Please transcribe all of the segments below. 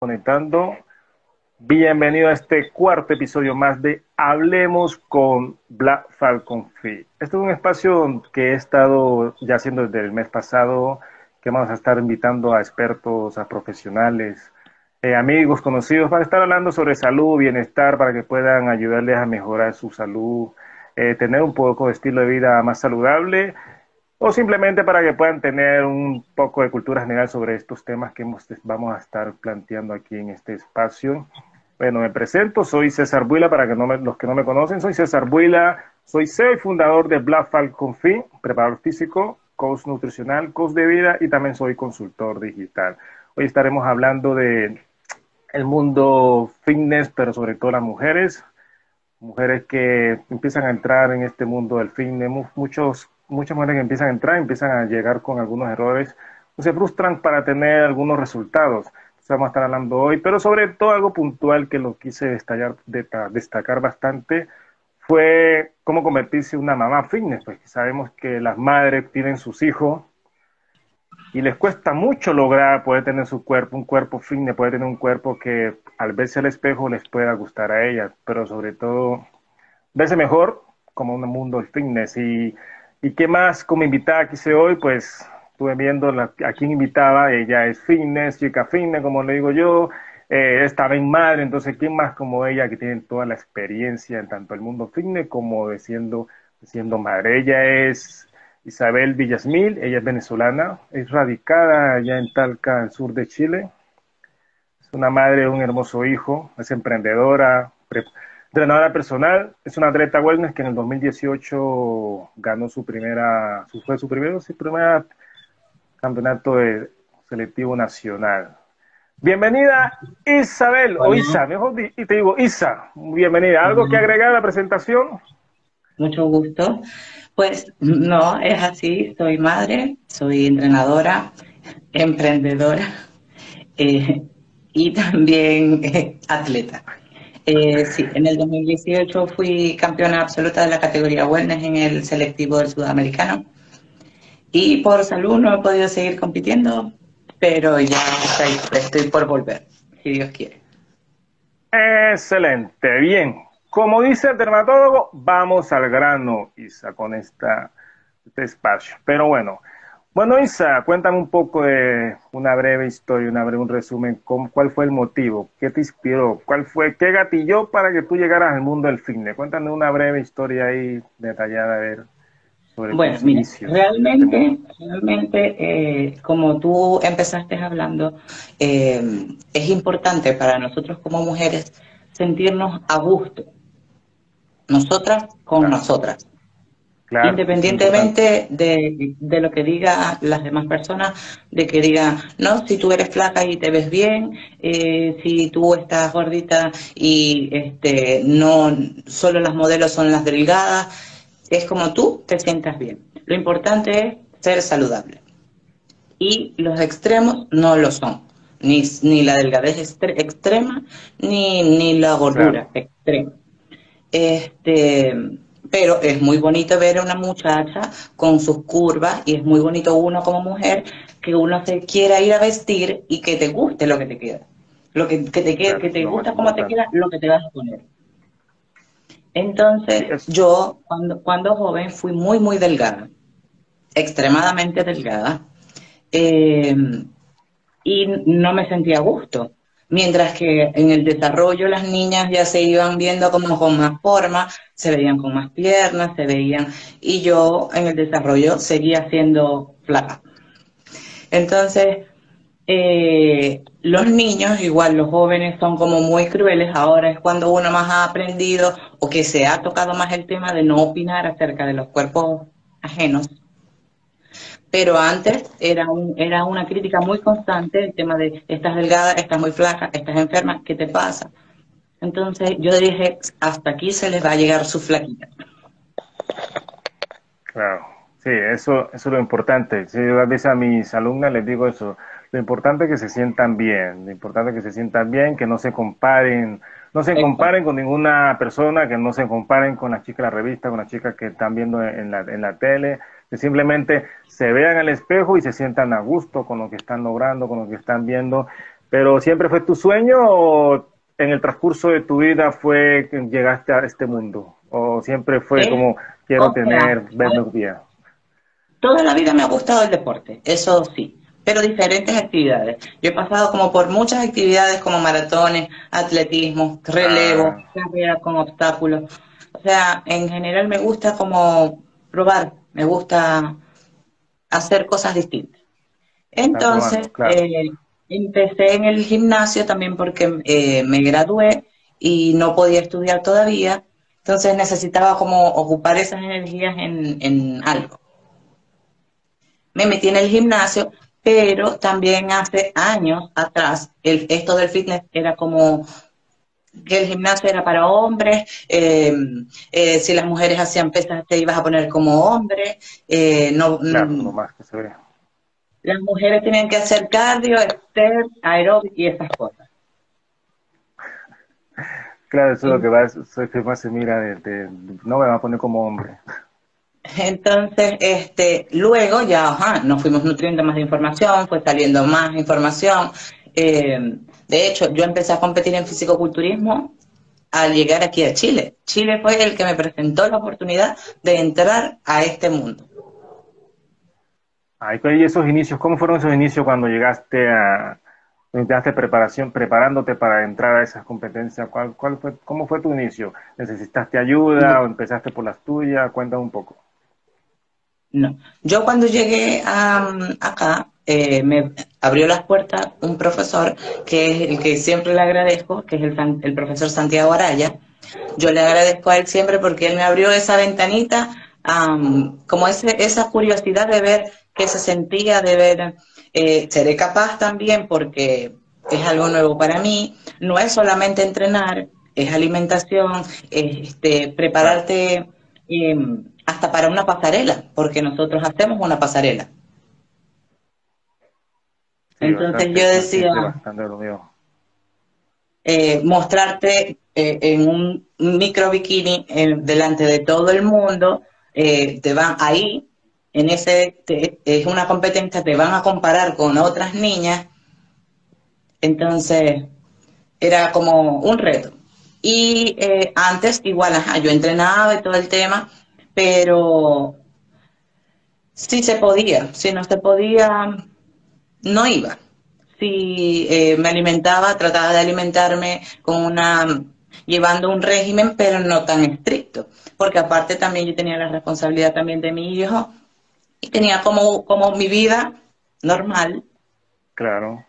conectando. Bienvenido a este cuarto episodio más de Hablemos con Black Falcon Free. Este es un espacio que he estado ya haciendo desde el mes pasado, que vamos a estar invitando a expertos, a profesionales, eh, amigos, conocidos, para estar hablando sobre salud, bienestar, para que puedan ayudarles a mejorar su salud, eh, tener un poco de estilo de vida más saludable o simplemente para que puedan tener un poco de cultura general sobre estos temas que vamos a estar planteando aquí en este espacio. Bueno, me presento, soy César Buila, para que los que no me conocen, soy César Buila, soy CEO y fundador de Black Falcon preparador físico, coach nutricional, coach de vida y también soy consultor digital. Hoy estaremos hablando de el mundo fitness, pero sobre todo las mujeres, mujeres que empiezan a entrar en este mundo del fitness, muchos muchas mujeres que empiezan a entrar, empiezan a llegar con algunos errores, o se frustran para tener algunos resultados. Entonces vamos a estar hablando hoy, pero sobre todo algo puntual que lo quise destacar, bastante fue cómo convertirse en una mamá fitness, pues sabemos que las madres tienen sus hijos y les cuesta mucho lograr poder tener su cuerpo, un cuerpo fitness, poder tener un cuerpo que al verse al espejo les pueda gustar a ellas, pero sobre todo verse mejor como un mundo fitness y ¿Y qué más como invitada quise hoy? Pues estuve viendo la, a quién invitaba, ella es fitness, chica fitness, como le digo yo, eh, estaba en madre, entonces ¿quién más como ella que tiene toda la experiencia en tanto el mundo fitness como de siendo, siendo madre? Ella es Isabel Villasmil, ella es venezolana, es radicada allá en Talca, al sur de Chile, es una madre de un hermoso hijo, es emprendedora, Entrenadora personal, es una atleta wellness que en el 2018 ganó su primera, su, fue su primero, su primer campeonato de selectivo nacional. Bienvenida Isabel, o Isa, mejor y te digo Isa, bienvenida. ¿Algo que agregar a la presentación? Mucho gusto. Pues no, es así, soy madre, soy entrenadora, emprendedora eh, y también eh, atleta. Eh, sí, en el 2018 fui campeona absoluta de la categoría wellness en el selectivo del sudamericano. Y por salud no he podido seguir compitiendo, pero ya estoy, por volver, si Dios quiere. Excelente, bien. Como dice el dermatólogo, vamos al grano, Isa, con esta, este espacio. Pero bueno, bueno, Isa, cuéntame un poco de una breve historia, una breve, un resumen, ¿cuál fue el motivo? ¿Qué te inspiró? ¿Cuál fue, qué gatilló para que tú llegaras al mundo del fitness? Cuéntame una breve historia ahí detallada, a ver, sobre Bueno, mira, realmente, realmente, eh, como tú empezaste hablando, eh, es importante para nosotros como mujeres sentirnos a gusto, nosotras con nosotras. Independientemente de, de, lo que digan las demás personas, de que digan, no, si tú eres flaca y te ves bien, eh, si tú estás gordita y este, no, solo las modelos son las delgadas, es como tú te sientas bien. Lo importante es ser saludable. Y los extremos no lo son. Ni, ni la delgadez extrema, ni, ni la gordura extrema. Este, pero es muy bonito ver a una muchacha con sus curvas y es muy bonito uno como mujer que uno se quiera ir a vestir y que te guste lo que te queda. Lo que, te queda, que te gusta como te queda, lo que te vas a poner. Entonces, yo cuando, cuando joven fui muy, muy delgada, extremadamente delgada, eh, y no me sentía a gusto mientras que en el desarrollo las niñas ya se iban viendo como con más forma, se veían con más piernas, se veían, y yo en el desarrollo seguía siendo flaca. Entonces, eh, los niños, igual los jóvenes son como muy crueles, ahora es cuando uno más ha aprendido o que se ha tocado más el tema de no opinar acerca de los cuerpos ajenos pero antes era, un, era una crítica muy constante el tema de estás delgada, estás muy flaca, estás enferma, ¿qué te pasa? Entonces yo dije, hasta aquí se les va a llegar su flaquita. Claro, sí, eso, eso es lo importante. Si yo a veces a mis alumnas les digo eso, lo importante es que se sientan bien, lo importante es que se sientan bien, que no se comparen, no se comparen con ninguna persona, que no se comparen con las chicas de la revista, con las chicas que están viendo en la, en la tele, que simplemente se vean al espejo y se sientan a gusto con lo que están logrando, con lo que están viendo. Pero ¿siempre fue tu sueño o en el transcurso de tu vida fue que llegaste a este mundo? ¿O siempre fue como quiero tener, verme bien? Toda la vida me ha gustado el deporte, eso sí pero diferentes actividades. Yo he pasado como por muchas actividades como maratones, atletismo, relevo, ah. carrera con obstáculos. O sea, en general me gusta como probar, me gusta hacer cosas distintas. Entonces, eh, empecé en el gimnasio también porque eh, me gradué y no podía estudiar todavía, entonces necesitaba como ocupar esas energías en, en algo. Me metí en el gimnasio, pero también hace años atrás el, esto del fitness era como que el gimnasio era para hombres, eh, eh, si las mujeres hacían pesas te ibas a poner como hombre, eh, no, mm, más que se ve. Las mujeres tenían que hacer cardio, step, aeróbic y esas cosas. Claro, eso es lo que, va, eso es que más se mira, de, no me va a poner como hombre. Entonces, este, luego ya nos fuimos nutriendo más de información, fue saliendo más información. Eh, de hecho, yo empecé a competir en fisicoculturismo al llegar aquí a Chile. Chile fue el que me presentó la oportunidad de entrar a este mundo. ¿Y esos inicios? ¿Cómo fueron esos inicios cuando llegaste a, Empezaste preparación, preparándote para entrar a esas competencias. ¿Cuál, cuál fue, ¿Cómo fue tu inicio? ¿Necesitaste ayuda o empezaste por las tuyas? Cuéntame un poco. No. Yo cuando llegué a, acá, eh, me abrió las puertas un profesor que es el que siempre le agradezco, que es el, el profesor Santiago Araya. Yo le agradezco a él siempre porque él me abrió esa ventanita, como ese, esa curiosidad de ver qué se sentía, de ver, eh, seré capaz también porque es algo nuevo para mí. No es solamente entrenar, es alimentación, este, prepararte. Em, hasta para una pasarela, porque nosotros hacemos una pasarela. Entonces yo decía, eh, mostrarte eh, en un micro bikini delante de todo el mundo, eh, te van ahí, en ese, es una competencia, te van a comparar con otras niñas, entonces era como un reto. Y antes igual, ajá, yo entrenaba y todo el tema, pero si se podía, si no se podía, no iba. Si eh, me alimentaba, trataba de alimentarme con una, llevando un régimen, pero no tan estricto, porque aparte también yo tenía la responsabilidad también de mi hijo y tenía como, como mi vida normal. Claro.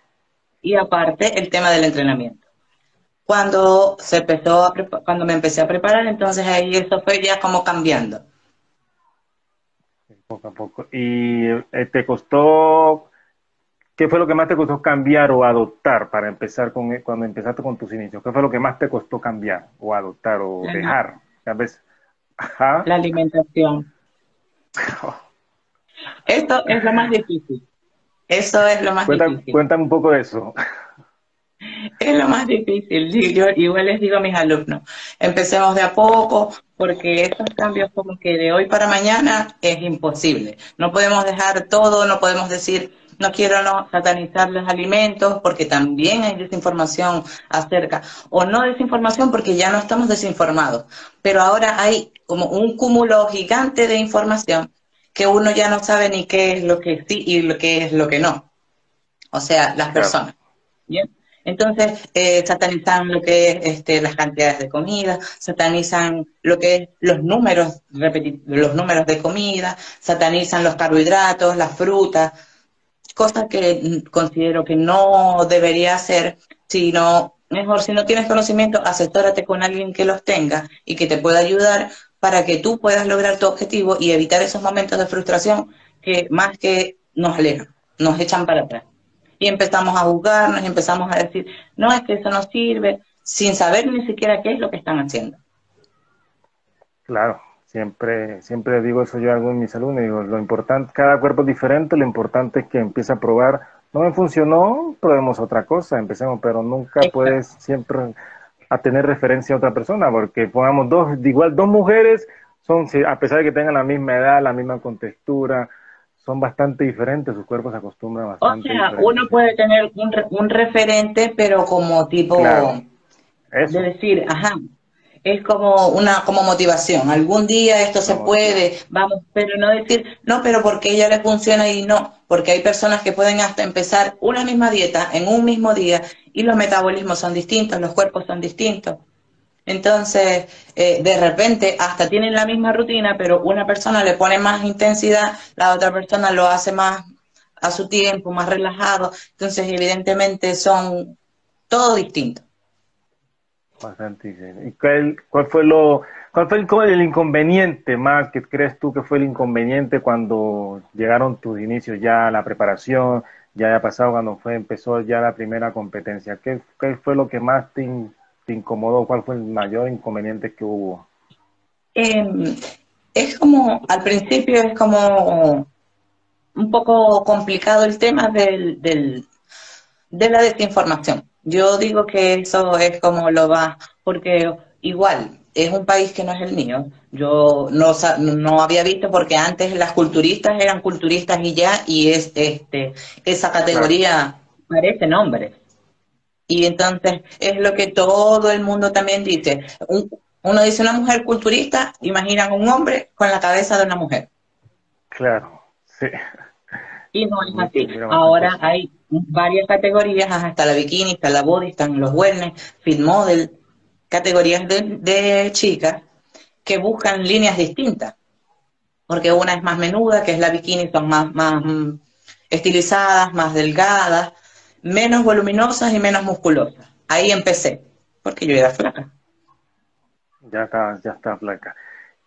Y aparte el tema del entrenamiento. Cuando se empezó a cuando me empecé a preparar, entonces ahí eso fue ya como cambiando poco a poco. ¿Y eh, te costó, qué fue lo que más te costó cambiar o adoptar para empezar con, eh, cuando empezaste con tus inicios? ¿Qué fue lo que más te costó cambiar o adoptar o dejar? La alimentación. Esto es lo más difícil. Eso es lo más difícil. Cuéntame un poco de eso. Es lo más difícil. Yo igual les digo a mis alumnos, empecemos de a poco, porque estos cambios como que de hoy para mañana es imposible. No podemos dejar todo, no podemos decir, no quiero no satanizar los alimentos, porque también hay desinformación acerca, o no desinformación porque ya no estamos desinformados, pero ahora hay como un cúmulo gigante de información que uno ya no sabe ni qué es lo que sí y lo que es lo que no. O sea, las personas. ¿Bien? Entonces, eh, satanizan lo que es este, las cantidades de comida, satanizan lo que es los números, los números de comida, satanizan los carbohidratos, las frutas, cosas que considero que no debería hacer, sino mejor si no tienes conocimiento, asesórate con alguien que los tenga y que te pueda ayudar para que tú puedas lograr tu objetivo y evitar esos momentos de frustración que más que nos alejan, nos echan para atrás y empezamos a juzgarnos empezamos a decir, no, es que eso no sirve, sin saber ni siquiera qué es lo que están haciendo. Claro, siempre, siempre digo eso yo hago en mis alumnos, digo, lo importante, cada cuerpo es diferente, lo importante es que empiece a probar, no me funcionó, probemos otra cosa, empecemos, pero nunca puedes siempre a tener referencia a otra persona, porque pongamos dos, igual dos mujeres, son, a pesar de que tengan la misma edad, la misma contextura, son bastante diferentes, sus cuerpos se acostumbran bastante. O sea, uno puede tener un, un referente, pero como tipo de decir, ajá, es como una como motivación. Algún día esto se puede, vamos, pero no decir, no, pero porque ella le funciona y no, porque hay personas que pueden hasta empezar una misma dieta en un mismo día y los metabolismos son distintos, los cuerpos son distintos. Entonces, eh, de repente, hasta tienen la misma rutina, pero una persona le pone más intensidad, la otra persona lo hace más a su tiempo, más relajado. Entonces, evidentemente, son todo distintos. Bastante. ¿Y cuál, cuál fue lo, cuál fue el, inconveniente más que crees tú que fue el inconveniente cuando llegaron tus inicios ya la preparación, ya haya pasado cuando fue empezó ya la primera competencia? ¿Qué, qué fue lo que más te, incomodó? ¿Cuál fue el mayor inconveniente que hubo? Em, es como, al principio es como un poco complicado el tema del, del, de la desinformación yo digo que eso es como lo va, porque igual es un país que no es el mío. Yo no, no había visto porque antes las culturistas eran culturistas y ya, y es este esa categoría parece nombre. Y entonces es lo que todo el mundo también dice. uno dice una mujer culturista, imaginan un hombre con la cabeza de una mujer. Claro, sí. Y no es así. Ahora hay varias categorías, hasta la bikini, está la body, están los wellness, fit model, categorías de, chicas que buscan líneas distintas. Porque una es más menuda, que es la bikini, son más, más mm, estilizadas, más delgadas, menos voluminosas y menos musculosas. Ahí empecé, porque yo era flaca. Ya está, ya está flaca.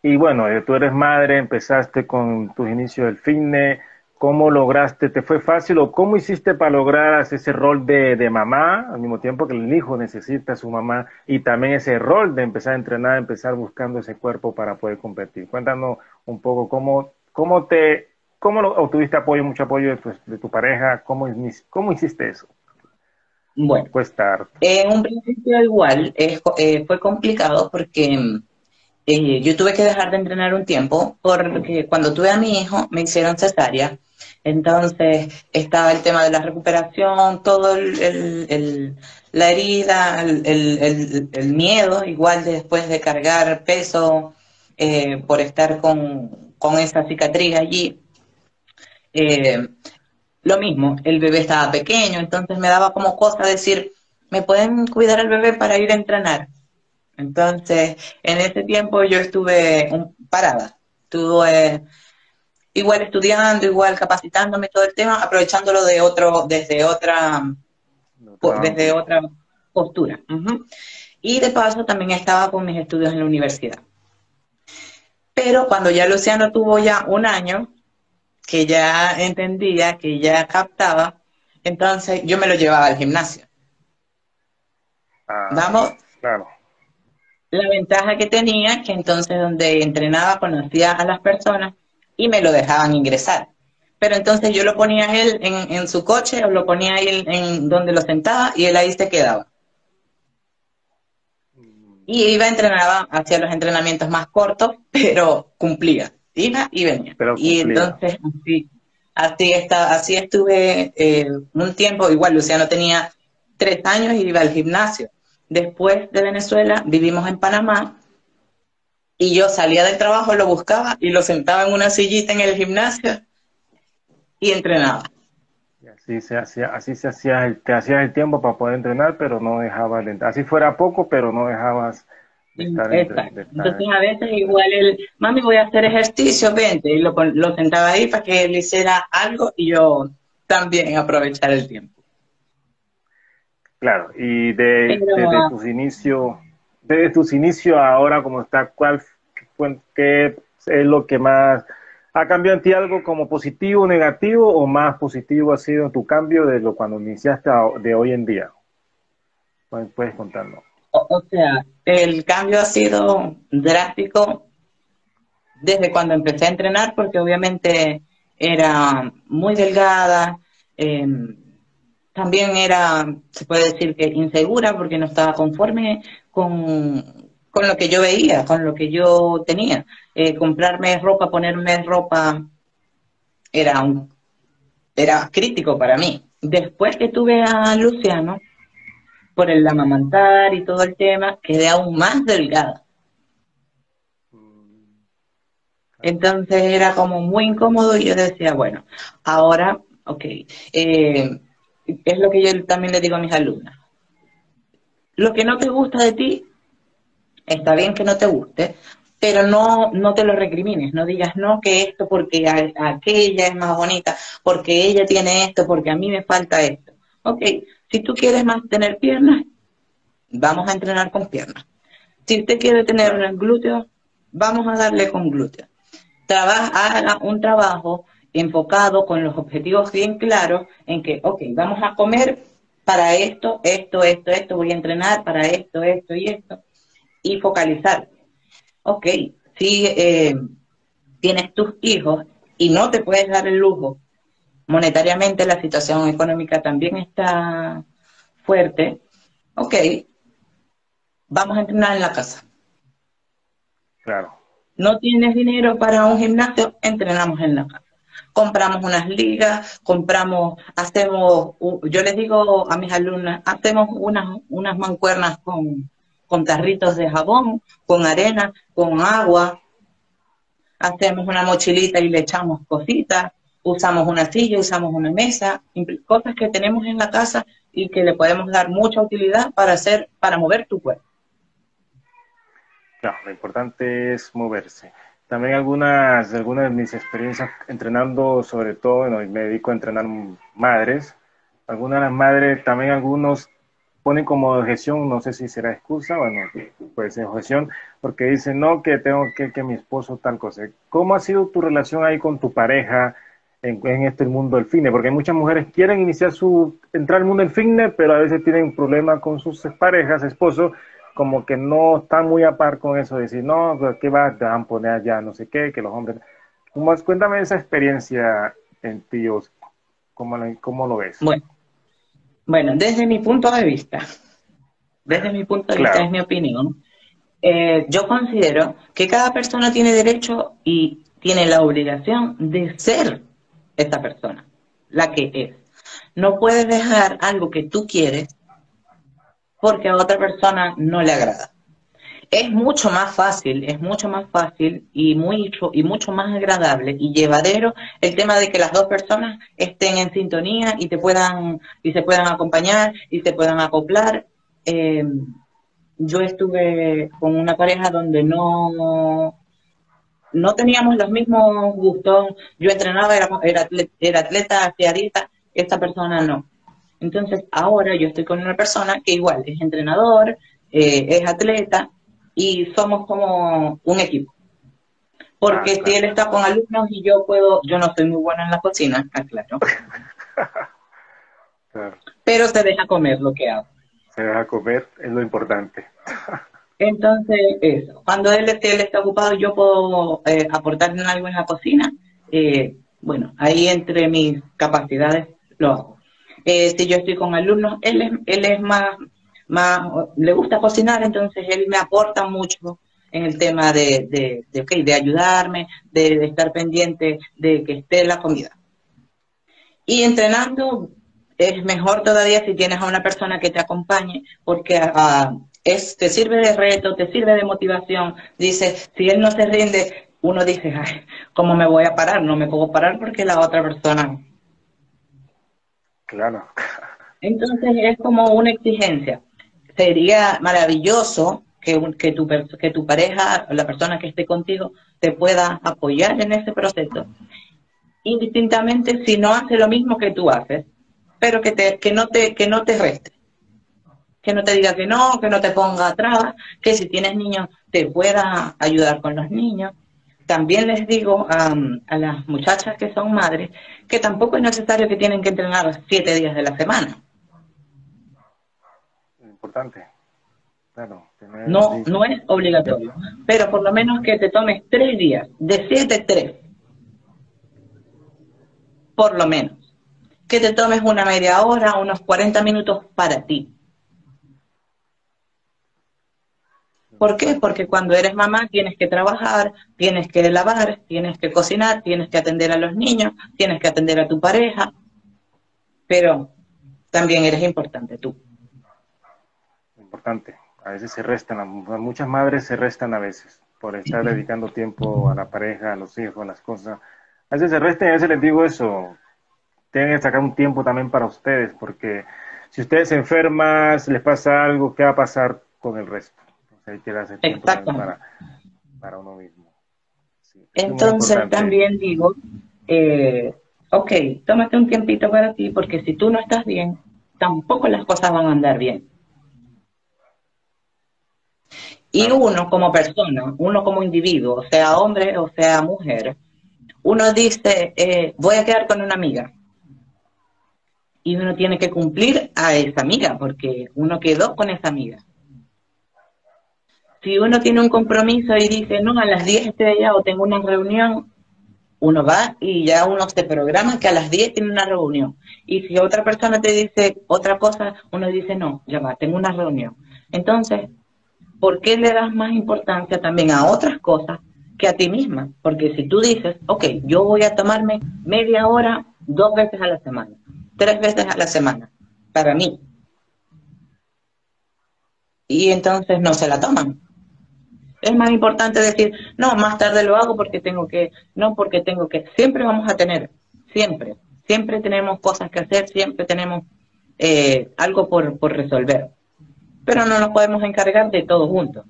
Y bueno, eh, tú eres madre, empezaste con tus inicios del fitness, ¿Cómo lograste? ¿Te fue fácil o cómo hiciste para lograr ese rol de, mamá al mismo tiempo que el hijo necesita a su mamá y también ese rol de empezar a entrenar, empezar buscando ese cuerpo para poder competir? Cuéntanos un poco cómo, cómo te, cómo obtuviste apoyo, mucho apoyo de tu, de tu pareja, cómo, cómo hiciste eso. Bueno, Cuesta en un principio igual eh, fue complicado porque eh, yo tuve que dejar de entrenar un tiempo porque cuando tuve a mi hijo me hicieron cesárea. Entonces estaba el tema de la recuperación, todo el, la herida, el, miedo, igual después de cargar peso eh, por estar con, esa cicatriz allí. Eh, lo mismo, el bebé estaba pequeño, entonces me daba como cosa decir, ¿me pueden cuidar al bebé para ir a entrenar? Entonces, en ese tiempo yo estuve parada, estuve igual estudiando, igual capacitándome todo el tema, aprovechándolo de otro, desde otra, desde otra postura. Y de paso también estaba con mis estudios en la universidad. Pero cuando ya Luciano tuvo ya un año, que ya entendía, que ya captaba, entonces yo me lo llevaba al gimnasio. Ah, Vamos. Claro. La ventaja que tenía, que entonces donde entrenaba conocía a las personas y me lo dejaban ingresar. Pero entonces yo lo ponía a él en, su coche o lo ponía a él en donde lo sentaba y él ahí se quedaba. Y iba, entrenaba, hacía los entrenamientos más cortos, pero cumplía. Iba y venía. y entonces así, así, está, así estuve eh, un tiempo, igual Luciano tenía tres años y iba al gimnasio. Después de Venezuela vivimos en Panamá y yo salía del trabajo, lo buscaba y lo sentaba en una sillita en el gimnasio y entrenaba. Y así se hacía, así se hacía el, te hacías el tiempo para poder entrenar, pero no dejabas de Así fuera poco, pero no dejabas de estar, Entonces a veces igual el, mami voy a hacer ejercicio, vente, y lo, lo sentaba ahí para que él hiciera algo y yo también aprovechar el tiempo. Claro, y de, desde tus inicios desde tus inicios ahora como está, ¿cuál qué es lo que más ha cambiado en ti algo como positivo, negativo o más positivo ha sido tu cambio de lo cuando iniciaste de hoy en día? Puedes contarnos. O, sea, el cambio ha sido drástico desde cuando empecé a entrenar porque obviamente era muy delgada, em, también era, se puede decir que insegura porque no estaba conforme con, lo que yo veía, con lo que yo tenía. Eh, comprarme ropa, ponerme ropa era un era crítico para mí. Después que tuve a Luciano, por el amamantar y todo el tema, quedé aún más delgada. Entonces era como muy incómodo y yo decía, bueno, ahora, ok, eh, es lo que yo también le digo a mis alumnas. Lo que no te gusta de ti, está bien que no te guste, pero no, no te lo recrimines, no digas no que esto porque aquella es más bonita, porque ella tiene esto, porque a mí me falta esto. Ok, si tú quieres más tener piernas, vamos a entrenar con piernas. Si usted quiere tener un glúteo, vamos a darle con glúteo. Trabaja, haga un trabajo enfocado con los objetivos bien claros en que, ok, vamos a comer para esto, esto, esto, esto, voy a entrenar para esto, esto y esto, y focalizar ok, si eh, tienes tus hijos y no te puedes dar el lujo, monetariamente la situación económica también está fuerte, ok, vamos a entrenar en la casa. Claro. No tienes dinero para un gimnasio, entrenamos en la casa. Compramos unas ligas, compramos, hacemos, yo les digo a mis alumnas, hacemos unas, unas mancuernas con, con tarritos de jabón, con arena, con agua. Hacemos una mochilita y le echamos cositas. Usamos una silla, usamos una mesa, cosas que tenemos en la casa y que le podemos dar mucha utilidad para hacer, para mover tu cuerpo. Claro, lo importante es moverse. También algunas, algunas de mis experiencias entrenando, sobre todo, bueno, me dedico a entrenar madres. Algunas de las madres, también algunos ponen como objeción, no sé si será excusa, bueno, puede ser objeción, porque dicen, no, que tengo que, que mi esposo tal cosa. ¿Cómo ha sido tu relación ahí con tu pareja en, este mundo del fitness? Porque muchas mujeres quieren iniciar su, entrar al mundo del fitness, pero a veces tienen problemas con sus parejas, esposos, como que no están muy a par con eso, de decir, no, ¿qué va? Te van a poner allá, no sé qué, que los hombres... ¿Cómo, cuéntame esa experiencia en tíos, ¿cómo, ¿cómo lo ves? Bueno, bueno, desde mi punto de vista, desde mi punto de vista, es mi opinión, eh, yo considero que cada persona tiene derecho y tiene la obligación de ser esta persona, la que es. No puedes dejar algo que tú quieres porque a otra persona no le agrada es mucho más fácil, es mucho más fácil y mucho, y mucho más agradable y llevadero el tema de que las dos personas estén en sintonía y te puedan, y se puedan acompañar y se puedan acoplar. Em, yo estuve con una pareja donde no, no teníamos los mismos gustos. Yo entrenaba, era, era atleta, hacía dieta, esta persona no. Entonces ahora yo estoy con una persona que igual es entrenador, eh, es atleta, y somos como un equipo. Porque ah, si él está con alumnos y yo puedo, yo no soy muy buena en la cocina, claro. Pero se deja comer lo que hago. Se deja comer, es lo importante. Entonces, eso. Cuando él, él está ocupado, yo puedo eh, aportarle algo en la cocina. Eh, bueno, ahí entre mis capacidades lo hago. Eh, si yo estoy con alumnos, él es, él es más más, le gusta cocinar, entonces él me aporta mucho en el tema de, de, de, de ayudarme, de, estar pendiente de que esté la comida. Y entrenando es mejor todavía si tienes a una persona que te acompañe, porque ah, es, te sirve de reto, te sirve de motivación. Dice, si él no se rinde, uno dice, ay, ¿cómo me voy a parar? No me puedo parar porque la otra persona. Entonces es como una exigencia sería maravilloso que, que, tu, que tu pareja, la persona que esté contigo, te pueda apoyar en ese proceso. Indistintamente si no hace lo mismo que tú haces, pero que, te, que, no, te, que no te reste. Que no te diga que no, que no te ponga trabas, que si tienes niños te pueda ayudar con los niños. También les digo a, a las muchachas que son madres que tampoco es necesario que tienen que entrenar siete días de la semana importante. no, no es obligatorio, pero por lo menos que te tomes tres días, de siete, tres. Por lo menos. Que te tomes una media hora, unos 40 minutos para ti. ¿Por qué? Porque cuando eres mamá tienes que trabajar, tienes que lavar, tienes que cocinar, tienes que atender a los niños, tienes que atender a tu pareja, pero también eres importante tú. Importante. A veces se restan, muchas madres se restan a veces por estar dedicando tiempo a la pareja, a los hijos, a las cosas. A veces se restan y a veces les digo eso, tienen que sacar un tiempo también para ustedes, porque si ustedes se enferman, les pasa algo, ¿qué va a pasar con el resto? Hay que darse tiempo para, para, uno mismo. Entonces también digo, eh, ok, tómate un tiempito para ti, porque si tú no estás bien, tampoco las cosas van a andar bien. Y uno como persona, uno como individuo, sea hombre o sea mujer, uno dice, eh, voy a quedar con una amiga. Y uno tiene que cumplir a esa amiga, porque uno quedó con esa amiga. Si uno tiene un compromiso y dice, no, a las 10 estoy allá o tengo una reunión, uno va y ya uno se programa que a las 10 tiene una reunión. Y si otra persona te dice otra cosa, uno dice, no, ya va, tengo una reunión. Entonces, ¿por qué le das más importancia también a otras cosas que a ti misma? Porque si tú dices, ok, yo voy a tomarme media hora dos veces a la semana, tres veces a la semana, para mí. Y entonces no se la toman es más importante decir, no, más tarde lo hago porque tengo que, no porque tengo que. Siempre vamos a tener, siempre, siempre tenemos cosas que hacer, siempre tenemos eh, algo por, por resolver. Pero no nos podemos encargar de todo juntos.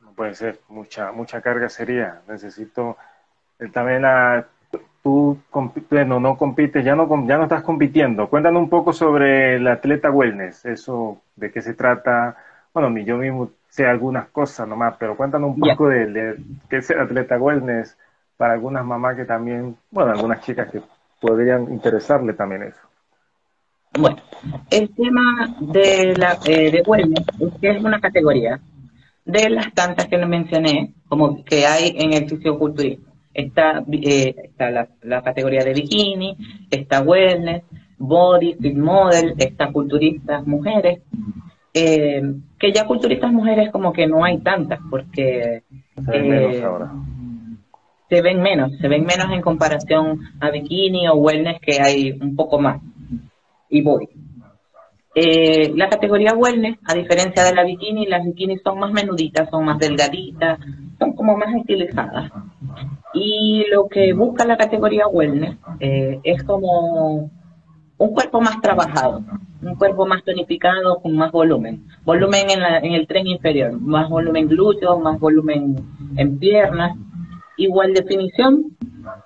No puede ser, mucha, mucha carga sería. Necesito eh, también a tú bueno, no compites, ya no, ya no estás compitiendo. Cuéntanos un poco sobre el atleta wellness, eso, de qué se trata. Bueno, yo mismo sé algunas cosas nomás, pero cuéntanos un poco de, qué es el atleta wellness para algunas mamás que también, bueno, algunas chicas que podrían interesarle también eso. Bueno, el tema de la eh, de wellness es que es una categoría de las tantas que mencioné, como que hay en el fisioculturismo. Está, eh, está la, la, categoría de bikini, está wellness, body, fit model, está culturistas mujeres, eh, que ya culturistas mujeres como que no hay tantas, porque se ven, menos eh, ahora. se ven menos, se ven menos en comparación a bikini o wellness que hay un poco más. Y voy. Eh, la categoría wellness, a diferencia de la bikini, las bikinis son más menuditas, son más delgaditas, son como más estilizadas. Y lo que busca la categoría wellness es como un cuerpo más trabajado, un cuerpo más tonificado con más volumen. Volumen en, en el tren inferior, más volumen glúteo, más volumen en piernas, igual definición,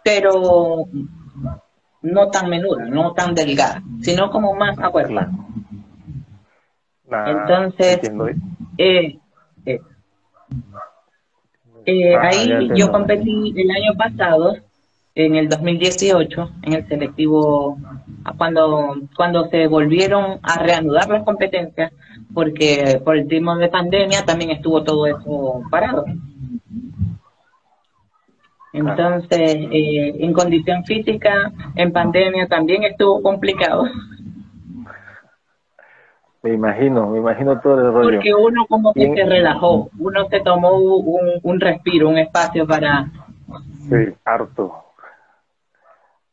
pero no tan menuda, no tan delgada, sino como más acuerpada. Entonces, eh, eh, eh, ah, ahí yo competí el año pasado en el 2018, en el selectivo, cuando, cuando se volvieron a reanudar las competencias, porque por el tiempo de pandemia también estuvo todo eso parado. Entonces, eh, en condición física, en pandemia también estuvo complicado. Me imagino, me imagino todo el rollo. Porque uno como que se relajó, uno se tomó un, un respiro, un espacio para... Sí, harto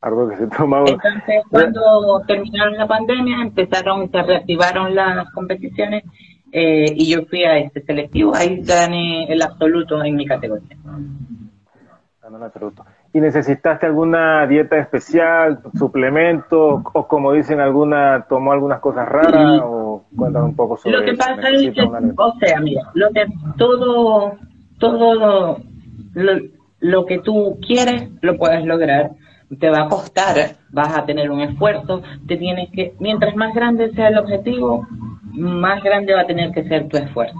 algo que se tomaba. Entonces, cuando terminaron la pandemia, empezaron, se reactivaron las competiciones eh, y yo fui a este selectivo. Ahí gané el absoluto en mi categoría. Ganó el absoluto. ¿Y necesitaste alguna dieta especial, suplemento, o como dicen alguna, tomó algunas cosas raras, o cuéntame un poco sobre Lo que pasa es que, o sea, mira, lo que todo, todo lo, lo que tú quieres, lo puedes lograr te va a costar, vas a tener un esfuerzo, te tienes que, mientras más grande sea el objetivo, más grande va a tener que ser tu esfuerzo.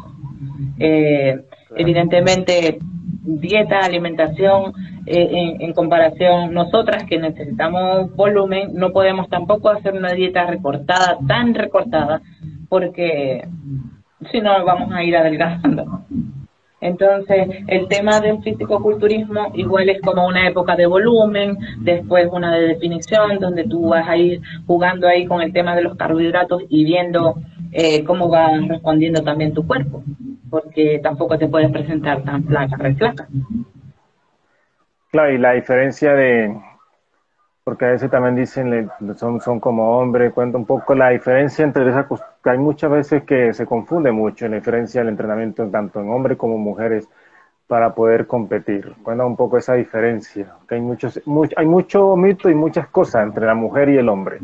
Eh, evidentemente, dieta, alimentación, eh, en, comparación, nosotras que necesitamos volumen, no podemos tampoco hacer una dieta recortada, tan recortada, porque si no vamos a ir adelgazando. Entonces, el tema del físico-culturismo igual es como una época de volumen, después una de definición, donde tú vas a ir jugando ahí con el tema de los carbohidratos y viendo eh, cómo va respondiendo también tu cuerpo. porque tampoco te puedes presentar tan flaca, flaca. Claro, y la diferencia de, porque a veces también dicen, son, son como hombres, cuenta un poco la diferencia entre esas hay muchas veces que se confunde mucho la diferencia del entrenamiento tanto en hombres como mujeres para poder competir. Cuenta un poco esa diferencia, que hay, muchos, hay mucho mito y muchas cosas entre la mujer y el hombre.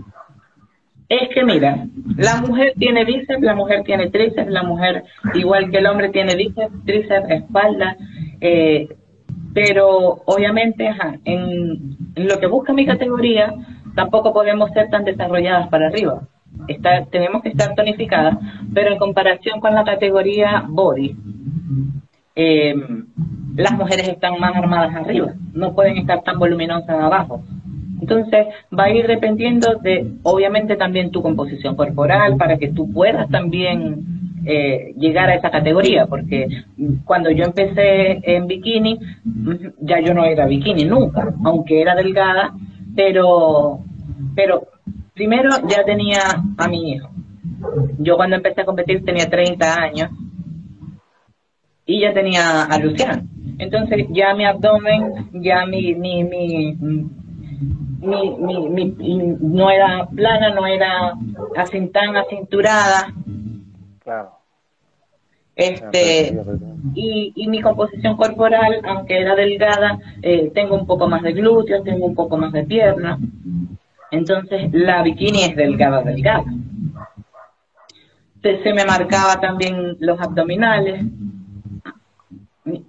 Es que mira, la mujer tiene bíceps, la mujer tiene tríceps, la mujer, igual que el hombre, tiene bíceps, tríceps, espalda, eh, pero obviamente en, lo que busca mi categoría, tampoco podemos ser tan desarrolladas para arriba. Tenemos que estar tonificadas, pero en comparación con la categoría body, eh, las mujeres están más armadas arriba, no pueden estar tan voluminosas abajo. Entonces va a ir dependiendo de, obviamente, también tu composición corporal para que tú puedas también eh, llegar a esa categoría, porque cuando yo empecé en bikini, ya yo no era bikini nunca, aunque era delgada, pero, pero primero ya tenía a mi hijo. Yo cuando empecé a competir tenía 30 años y ya tenía a Luciano. Entonces ya mi abdomen, ya mi, mi, mi mi, mi, no era plana, no era así tan acinturada. Claro. Este, y, y mi composición corporal, aunque era delgada, eh, tengo un poco más de glúteos, tengo un poco más de pierna. Entonces la bikini es delgada, delgada. Se, se me marcaba también los abdominales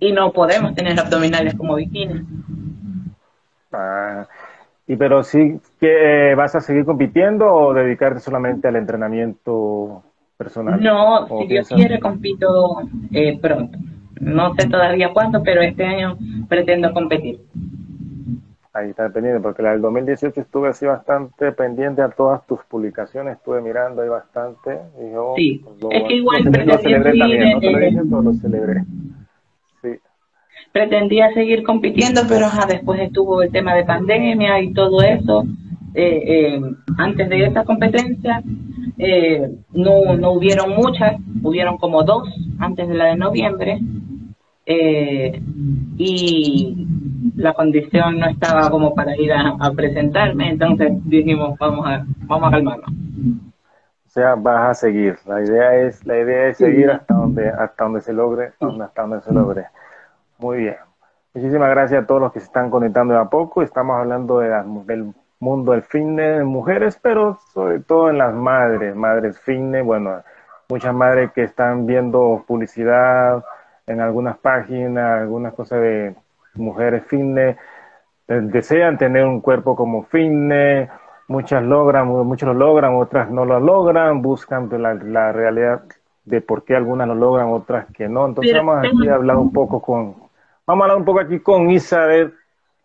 y no podemos tener abdominales como bikini. Ah, y pero sí que eh, vas a seguir compitiendo o dedicarte solamente al entrenamiento personal. No, si Dios quiere compito eh, pronto. No sé todavía cuándo, pero este año pretendo competir. Ahí está pendiente, porque la del 2018 estuve así bastante pendiente a todas tus publicaciones, estuve mirando ahí bastante. sí, es que igual lo, celebré también, no te lo dije, pero lo celebré pretendía seguir compitiendo, pero después estuvo el tema de pandemia y todo eso. Eh, eh, antes de esa competencia eh, no, no hubieron muchas, hubieron como dos antes de la de noviembre y la condición no estaba como para ir a, presentarme, entonces dijimos vamos a, vamos a calmarnos. O sea, vas a seguir. La idea es, la idea es seguir hasta donde, hasta donde se logre, hasta donde se logre. Muy bien. Muchísimas gracias a todos los que se están conectando de a poco. Estamos hablando de del mundo del fitness de mujeres, pero sobre todo en las madres, madres fitness. Bueno, muchas madres que están viendo publicidad en algunas páginas, algunas cosas de mujeres fitness, desean tener un cuerpo como fitness, muchas logran, muchos lo logran, otras no lo logran, buscan la, la realidad de por qué algunas lo logran, otras que no. Entonces vamos aquí a hablar un poco con, Vamos a hablar un poco aquí con Isa, a ver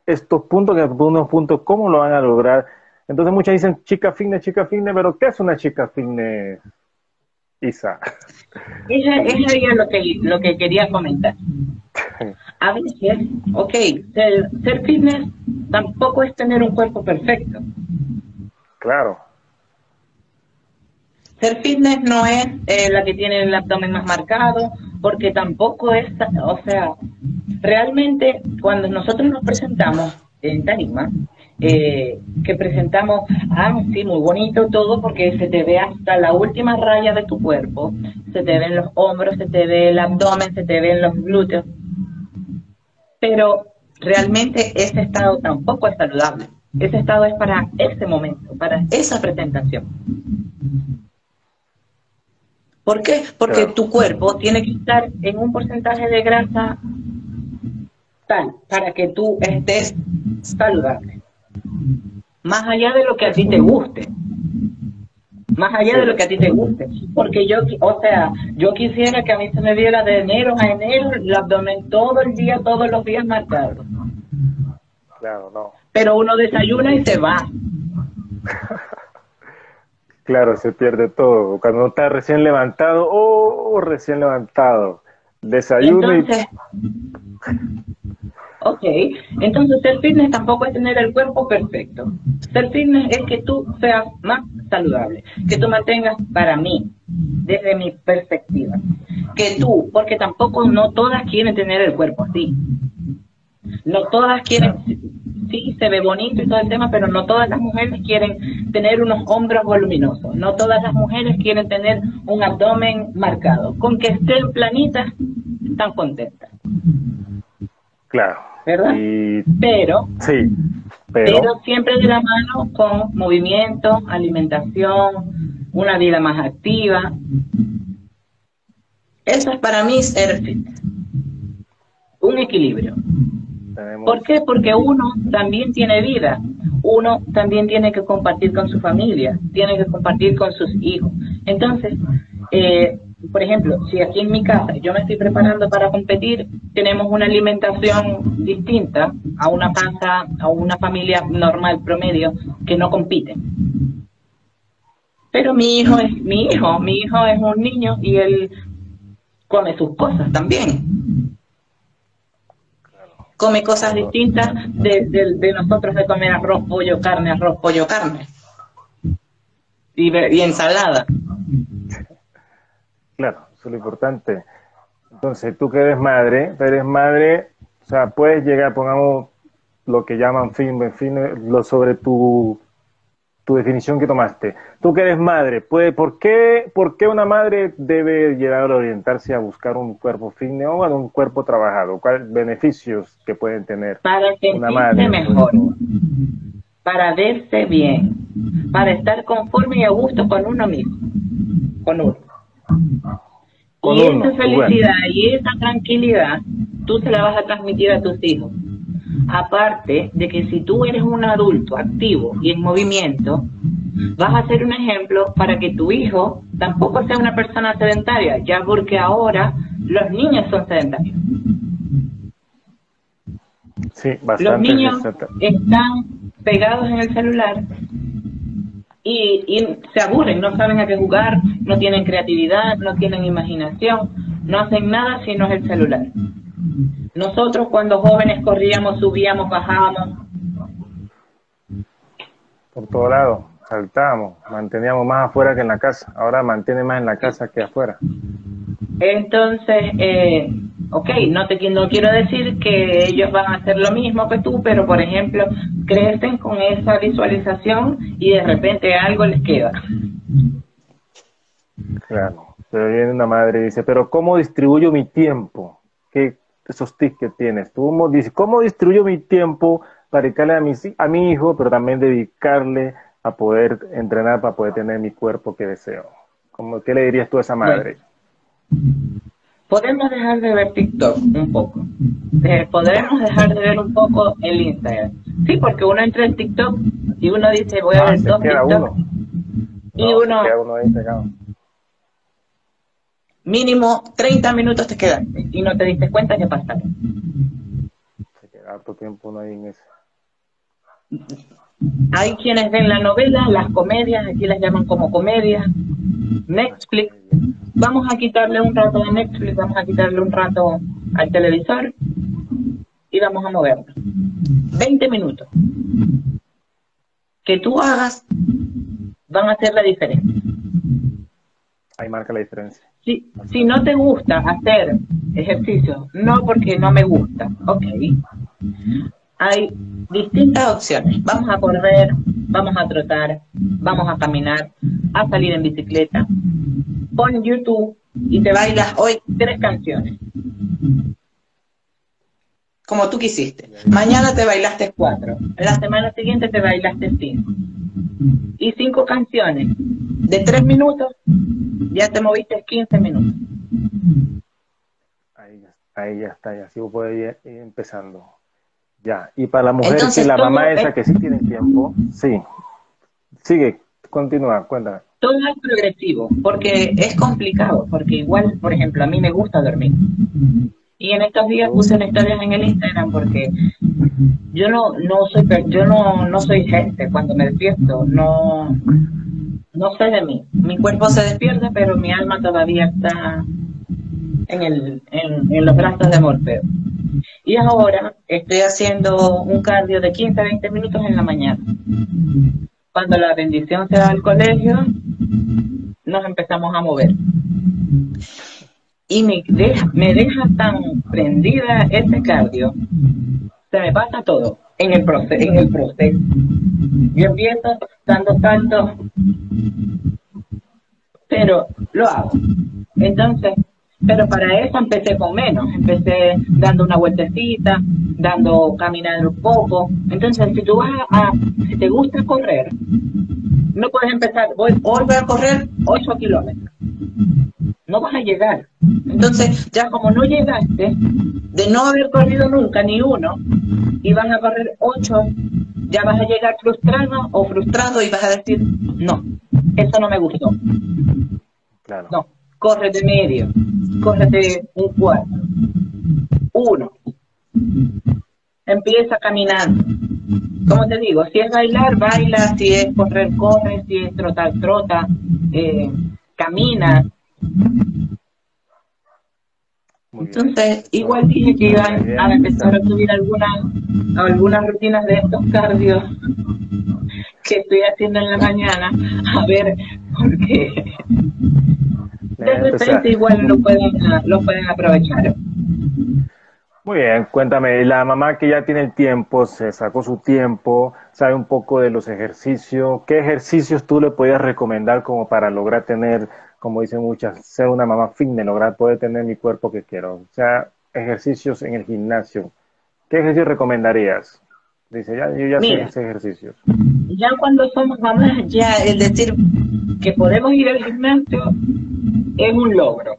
estos puntos, que algunos puntos, cómo lo van a lograr. Entonces muchas dicen chica fitness, chica fitness, pero ¿qué es una chica fitness, Isa? Eso es lo que, lo que quería comentar. A veces, ok, ser, ser fitness tampoco es tener un cuerpo perfecto. Claro. Ser fitness no es eh, la que tiene el abdomen más marcado, porque tampoco es, o sea, realmente cuando nosotros nos presentamos en Tarima, eh, que presentamos, ah, sí, muy bonito todo porque se te ve hasta la última raya de tu cuerpo, se te ven los hombros, se te ve el abdomen, se te ven los glúteos, pero realmente ese estado tampoco es saludable. Ese estado es para ese momento, para esa presentación. ¿Por qué? Porque tu cuerpo tiene que estar en un porcentaje de grasa tal para que tú estés saludable. Más allá de lo que a ti te guste. Más allá de lo que a ti te guste. Porque yo, o sea, yo quisiera que a mí se me viera de enero a enero el abdomen todo el día, todos los días marcado. Claro, no. Pero uno desayuna y se va. Claro, se pierde todo. Cuando uno está recién levantado, oh, recién levantado. Desayuno entonces, Ok, entonces ser fitness tampoco es tener el cuerpo perfecto. Ser fitness es que tú seas más saludable, que tú mantengas para mí, desde mi perspectiva, que tú, porque tampoco no todas quieren tener el cuerpo así. No todas quieren, sí, se ve bonito y todo el tema, pero no todas las mujeres quieren tener unos hombros voluminosos. No todas las mujeres quieren tener un abdomen marcado. Con que estén planitas, están contentas. Claro. ¿Verdad? Pero, sí, pero, pero siempre de la mano con movimiento, alimentación, una vida más activa. Eso es para mí ser fit. Un equilibrio. ¿Por qué? Porque uno también tiene vida, uno también tiene que compartir con su familia, tiene que compartir con sus hijos. Entonces, eh, por ejemplo, si aquí en mi casa yo me estoy preparando para competir, tenemos una alimentación distinta a una casa, a una familia normal, promedio, que no compite. Pero mi hijo es mi hijo, mi hijo es un niño y él come sus cosas también come cosas distintas de, nosotros de comer arroz, pollo, carne, arroz, pollo, carne. Y, y ensalada. Claro, eso es lo importante. Entonces, tú que eres madre, eres madre, o sea, puedes llegar, pongamos lo que llaman fin, fin lo sobre tu tu definición que tomaste. Tú que eres madre, puede, ¿por, qué, ¿por qué una madre debe llegar a orientarse a buscar un cuerpo fitness o un cuerpo trabajado? ¿Cuáles beneficios que pueden tener para una madre? mejor, para verse bien, para estar conforme y a gusto con uno mismo, con uno. Y esa felicidad y esa tranquilidad tú se la vas a transmitir a tus hijos. Aparte de que si tú eres un adulto activo y en movimiento, vas a ser un ejemplo para que tu hijo tampoco sea una persona sedentaria, ya porque ahora los niños son sedentarios. Sí, bastante los niños están pegados en el celular y, y, se aburren, no saben a qué jugar, no tienen creatividad, no tienen imaginación, no hacen nada si no es el celular. Nosotros cuando jóvenes corríamos, subíamos, bajábamos. Por todo lado, saltábamos, manteníamos más afuera que en la casa. Ahora mantiene más en la casa que afuera. Entonces, eh, ok, no, te, no quiero decir que ellos van a hacer lo mismo que tú, pero por ejemplo, crecen con esa visualización y de repente algo les queda. Claro, pero viene una madre y dice, pero ¿cómo distribuyo mi tiempo? ¿Qué, esos tips que tienes. ¿Cómo, ¿Cómo distribuyo mi tiempo para dedicarle a mi, a mi hijo, pero también dedicarle a poder entrenar para poder tener mi cuerpo que deseo? ¿Cómo, ¿Qué le dirías tú a esa madre? Podemos dejar de ver TikTok un poco. Eh, podremos dejar de ver un poco el Instagram. Sí, porque uno entra en TikTok y uno dice, voy a ah, ver dos TikTok. Y uno... Mínimo 30 minutos te quedaste y no te diste cuenta que pasaron. Se queda harto tiempo no hay en eso. Hay quienes ven la novela, las comedias, aquí las llaman como comedias, Netflix. Vamos a quitarle un rato de Netflix, vamos a quitarle un rato al televisor y vamos a moverlo. 20 minutos. Que tú hagas van a hacer la diferencia. Ahí marca la diferencia. Si, si no te gusta hacer ejercicio, no porque no me gusta, ok. Hay distintas opciones. Vamos a correr, vamos a trotar, vamos a caminar, a salir en bicicleta. Pon YouTube y te bailas hoy tres canciones. Como tú quisiste. Mañana te bailaste cuatro. La semana siguiente te bailaste cinco. Y cinco canciones de tres minutos ya te moviste 15 minutos. Ahí ya, ahí ya está, ya así empezando. Ya, y para la mujer que la mamá esa que sí tiene tiempo, sí. Sigue, continúa, cuéntame. Todo es progresivo, porque es complicado, porque igual, por ejemplo, a mí me gusta dormir. Y en estos días puse una historia en el Instagram porque yo no, no soy yo no, no soy gente cuando me despierto, no no sé de mí. Mi cuerpo se despierta, pero mi alma todavía está en, el, en, los brazos de Morfeo. Y ahora estoy haciendo un cardio de 15 a 20 minutos en la mañana. Cuando la bendición se va al colegio, nos empezamos a mover. y me deja, me deja tan prendida ese cardio, se me pasa todo en el proceso, en el proceso. Yo empiezo dando saltos, pero lo hago. Entonces, pero para eso empecé con menos, empecé dando una vueltecita, dando caminando un poco. Entonces, si tú vas a, si te gusta correr, no puedes empezar, voy, hoy voy a correr 8 kilómetros. No vas a llegar. Entonces, ya como no llegaste, de no haber corrido nunca ni uno, y vas a correr 8, ya vas a llegar frustrado o frustrado y vas a decir, no, eso no me gustó. Claro. No, corre de medio, córrete un cuarto, uno. Empieza caminando. Como te digo, si es bailar, baila, si es correr, corre, si es trotar, trota, eh, camina. Entonces, igual dije que iban a empezar a subir algunas, algunas rutinas de estos cardios que estoy haciendo en la mañana, a ver, porque de repente igual lo pueden, lo pueden aprovechar. Muy bien, cuéntame, la mamá que ya tiene el tiempo, se sacó su tiempo, sabe un poco de los ejercicios, ¿qué ejercicios tú le podías recomendar como para lograr tener, como dicen muchas, ser una mamá fitness, lograr poder tener mi cuerpo que quiero? O sea, ejercicios en el gimnasio. ¿Qué ejercicios recomendarías? Dice, ya, yo ya sé esos ejercicios. Ya cuando somos mamás, ya el decir que podemos ir al gimnasio es un logro.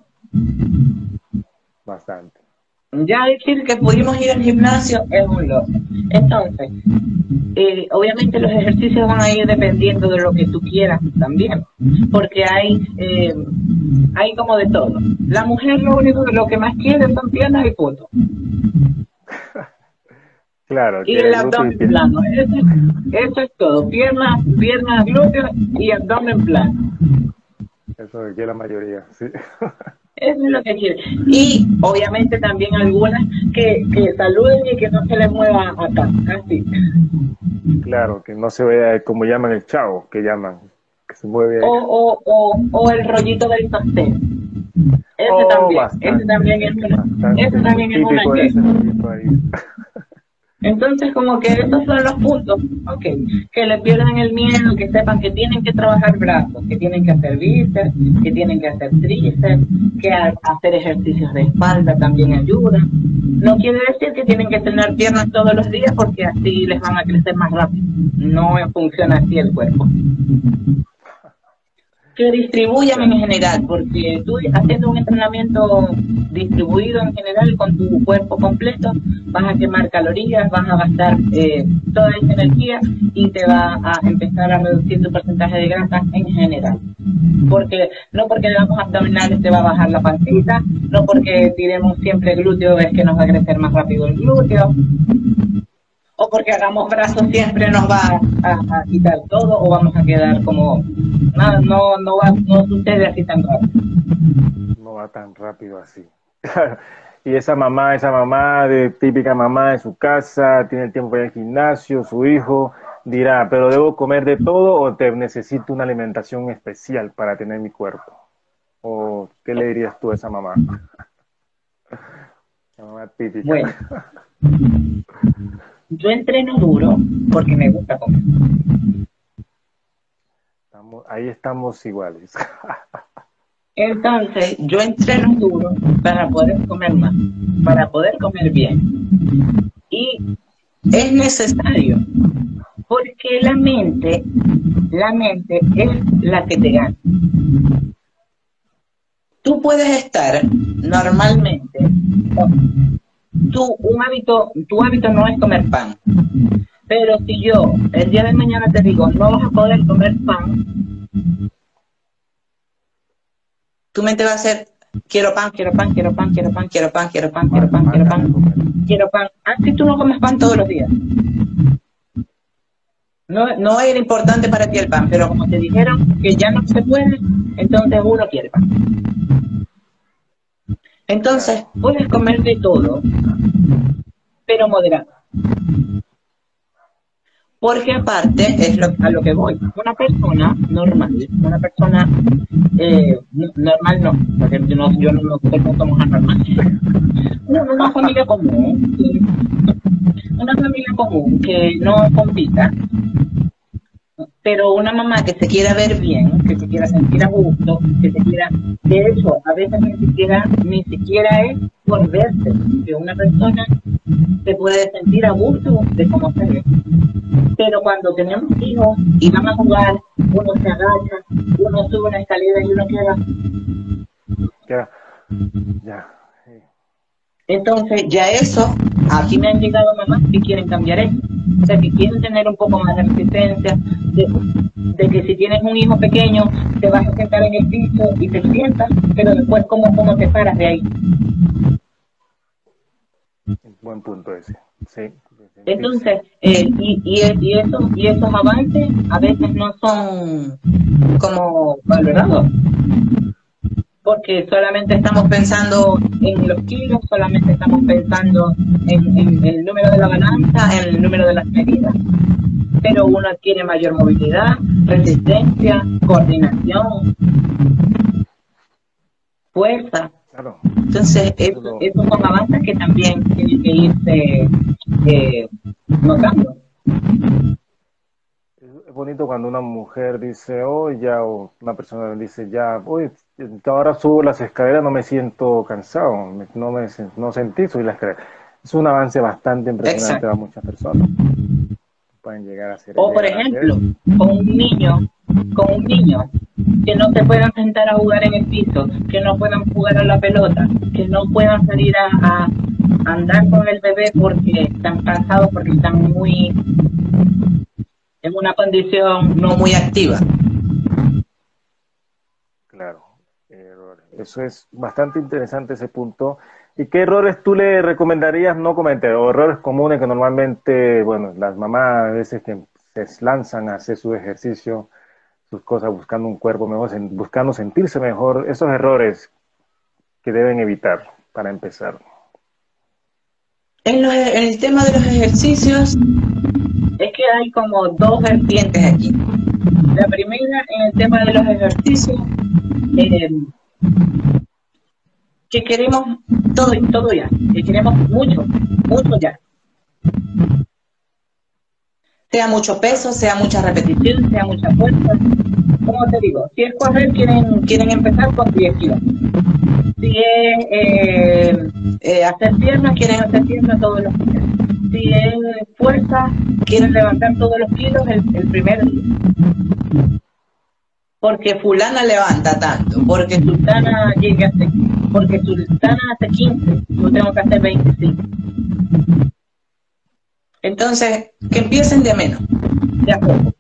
Bastante. Ya decir que pudimos ir al gimnasio es un logro. Entonces, eh, obviamente los ejercicios van a ir dependiendo de lo que tú quieras también, porque hay, eh, hay como de todo. La mujer lo único lo que más quiere son piernas y fotos. Claro. Y el abdomen plano. Eso, es todo. Piernas, piernas, glúteos y abdomen plano. Eso es que la mayoría, sí. Eso es lo que quiere. Y obviamente también algunas que, que saluden y que no se les mueva acá, así. Claro, que no se vea como llaman el chavo, que llaman, que se mueve. O, o, o, o el rollito del pastel. Ese oh, también, ese también es una, ese también es una Entonces, como que esos son los puntos, ok, que le pierdan el miedo, que sepan que tienen que trabajar brazos, que tienen que hacer bíceps, que tienen que hacer tríceps, que hacer ejercicios de espalda también ayuda. No quiere decir que tienen que tener piernas todos los días porque así les van a crecer más rápido. No funciona así el cuerpo que distribuyan en general, porque tú haciendo un entrenamiento distribuido en general con tu cuerpo completo, vas a quemar calorías, vas a gastar eh, toda esa energía y te va a empezar a reducir tu porcentaje de grasa en general. Porque no porque hagamos abdominales te va a bajar la pancita, no porque tiremos siempre glúteo es que nos va a crecer más rápido el glúteo, o porque hagamos brazos siempre nos va a, quitar todo o vamos a quedar como nada no no va no sucede así tan rápido no va tan rápido así. Y esa mamá esa mamá de típica mamá de su casa tiene el tiempo para ir al gimnasio su hijo dirá pero debo comer de todo o te necesito una alimentación especial para tener mi cuerpo o qué le dirías tú a esa mamá la mamá típica. Bueno. Yo entreno duro porque me gusta comer. ahí estamos iguales. Entonces, yo entreno duro para poder comer más, para poder comer bien. Y es necesario, porque la mente, la mente es la que te gana. Tú puedes estar normalmente tu, un hábito, tu hábito no es comer pan. Pero si yo el día de mañana te digo, no vas a poder comer pan, tu mente va a ser, quiero pan, quiero pan, quiero pan, quiero pan, quiero pan, quiero pan, quiero pan, quiero pan, quiero pan. Así tú no comes pan todos los días. No, no era importante para ti el pan, pero como te dijeron que ya no se puede, entonces uno quiere pan. Entonces, puedes comer de todo, pero moderado. Porque aparte, es a lo que voy, una persona normal, una persona eh, normal no, porque yo no, yo no, no somos anormales. Una, una familia común, una familia común que no compita, pero una mamá que se quiera ver bien, que se quiera sentir a gusto, que se quiera, de hecho, a veces ni siquiera, ni siquiera es por verse, que una persona se puede sentir a gusto de cómo se ve. Pero cuando tenemos hijos y van a jugar, uno se agacha, uno sube una escalera y uno queda. Ya, ya. Entonces, ya eso, aquí me han llegado mamás que quieren cambiar eso. O sea, que quieren tener un poco más de resistencia, de, que si tienes un hijo pequeño, te vas a sentar en el piso y te sientas, pero después, ¿cómo, cómo te paras de ahí? Buen punto ese, sí. Entonces, eh, y, y, y, eso, y esos avances a veces no son como valorados porque solamente estamos pensando en los kilos, solamente estamos pensando en, el número de la balanza, en el número de las medidas. Pero uno adquiere mayor movilidad, resistencia, coordinación, fuerza. Entonces, esos son avances que también tienen que irse eh, notando es bonito cuando una mujer dice, oh, ya, o una persona dice, ya, hoy ahora subo las escaleras, no me siento cansado, no me no sentí subir las escaleras. Es un avance bastante impresionante para muchas personas. Pueden llegar a ser. O, por ejemplo, con un niño, con un niño que no se puedan sentar a jugar en el piso, que no puedan jugar a la pelota, que no puedan salir a, a andar con el bebé porque están cansados, porque están muy en una condición no muy activa. Claro, errores. Eso es bastante interesante ese punto. ¿Y qué errores tú le recomendarías no cometer? O errores comunes que normalmente, bueno, las mamás a veces que se lanzan a hacer su ejercicio, sus cosas, buscando un cuerpo mejor, buscando sentirse mejor, esos errores que deben evitar para empezar. En, en el tema de los ejercicios, es que hay como dos vertientes aquí. La primera, en el tema de los ejercicios, eh, que queremos todo, todo ya, que queremos mucho, mucho ya. Sea mucho peso, sea mucha repetición, sea mucha fuerza. Como te digo, si es correr, quieren, quieren empezar con 10 kilos. Si es eh, eh, hacer piernas, quieren hacer piernas todos los días si es fuerza, quieren levantar todos los kilos el, primer día. Porque fulana levanta tanto, porque sultana llega a hacer, porque sultana hace 15, yo tengo que hacer 25. Entonces, que empiecen de menos, de a poco,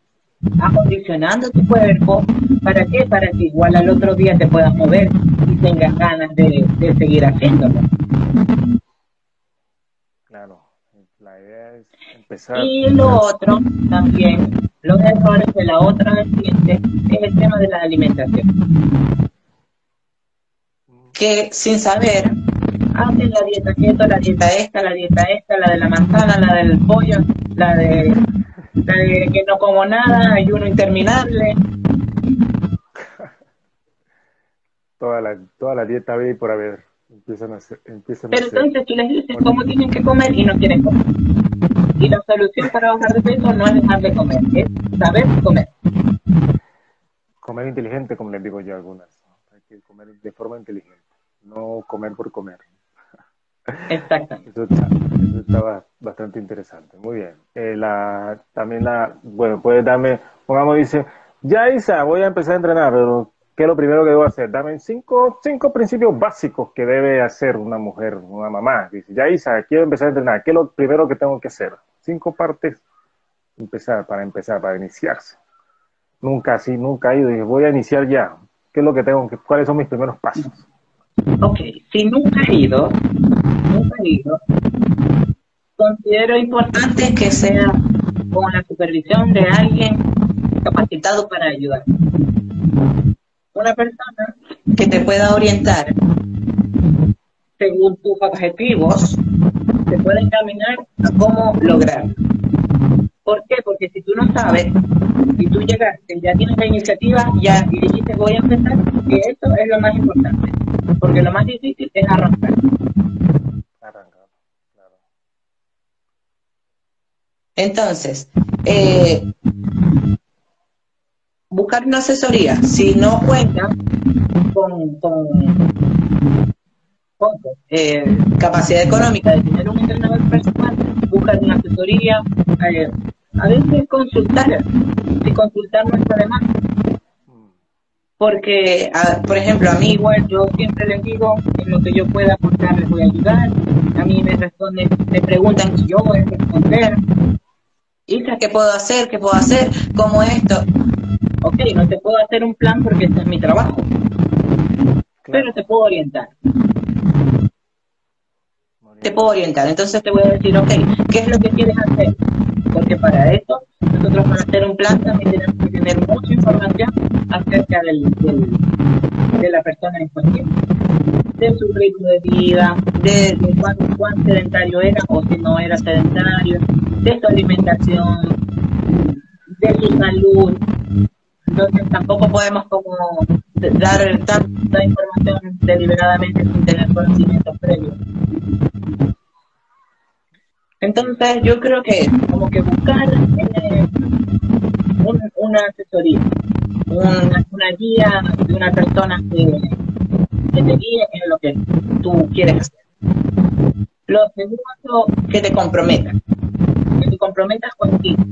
acondicionando tu cuerpo, ¿para qué? Para que igual al otro día te puedas mover y tengas ganas de, de seguir haciéndolo. Claro. La idea es empezar. Y lo otro también, los errores de la otra vertiente, es el tema de la alimentación. Que sin saber, hacen la dieta keto, la dieta esta, la dieta esta, la de la manzana, la del pollo, la de, la de que no como nada, ayuno interminable. toda la, toda la dieta ve por haber. Empiezan a hacer, empiezan Pero entonces tú les dices cómo tienen que comer y no quieren comer. Y la solución para bajar de peso no es dejar de comer, es saber comer. Comer inteligente, como les digo yo a algunas. Hay que comer de forma inteligente, no comer por comer. Exacto. Eso, estaba bastante interesante. Muy bien. Eh, la, también la, bueno, puedes darme, pongamos, dice, ya Isa, voy a empezar a entrenar, pero ¿Qué es lo primero que debo hacer? Dame cinco, cinco principios básicos que debe hacer una mujer, una mamá. Dice, ya Isa, quiero empezar a entrenar. ¿Qué es lo primero que tengo que hacer? Cinco partes empezar, para empezar, para iniciarse. Nunca así, nunca he ido. Dije, voy a iniciar ya. ¿Qué es lo que tengo que, cuáles son mis primeros pasos? Ok, si nunca he ido, nunca he ido, considero importante que sea con la supervisión de alguien capacitado para ayudar una persona que te pueda orientar según tus objetivos, te puede encaminar a cómo lograr. ¿Por qué? Porque si tú no sabes, si tú llegaste, ya tienes la iniciativa, ya y dijiste voy a empezar, que eso es lo más importante. Porque lo más difícil es arrancar. Arrancar, claro. Entonces, eh, buscar una asesoría, si no cuenta con, eh, capacidad económica de tener un entrenador personal, buscar una asesoría, eh, a veces consultar, y consultar no está de más. Porque, por ejemplo, a mí igual yo siempre les digo, en lo que yo pueda aportar les voy a ayudar. A mí me responden, me preguntan si yo voy a responder. Hija, ¿qué puedo hacer? ¿Qué puedo hacer? ¿Cómo esto? Ok, no te puedo hacer un plan porque este es mi trabajo. Pero te puedo orientar. Te puedo orientar. Entonces te voy a decir, ok, ¿qué es lo que quieres hacer? Porque para eso, nosotros para hacer un plan también tenemos que tener mucha información acerca del, de la persona en cuestión. De su ritmo de vida, de, cuán, sedentario era o si no era sedentario, de su alimentación, de su salud. Entonces tampoco podemos como dar tanta información deliberadamente sin tener conocimientos previos. Entonces yo creo que como que buscar eh, una asesoría, una, guía de una persona que, te guíe en lo que tú quieres hacer. Lo segundo, que te comprometas, que te comprometas contigo,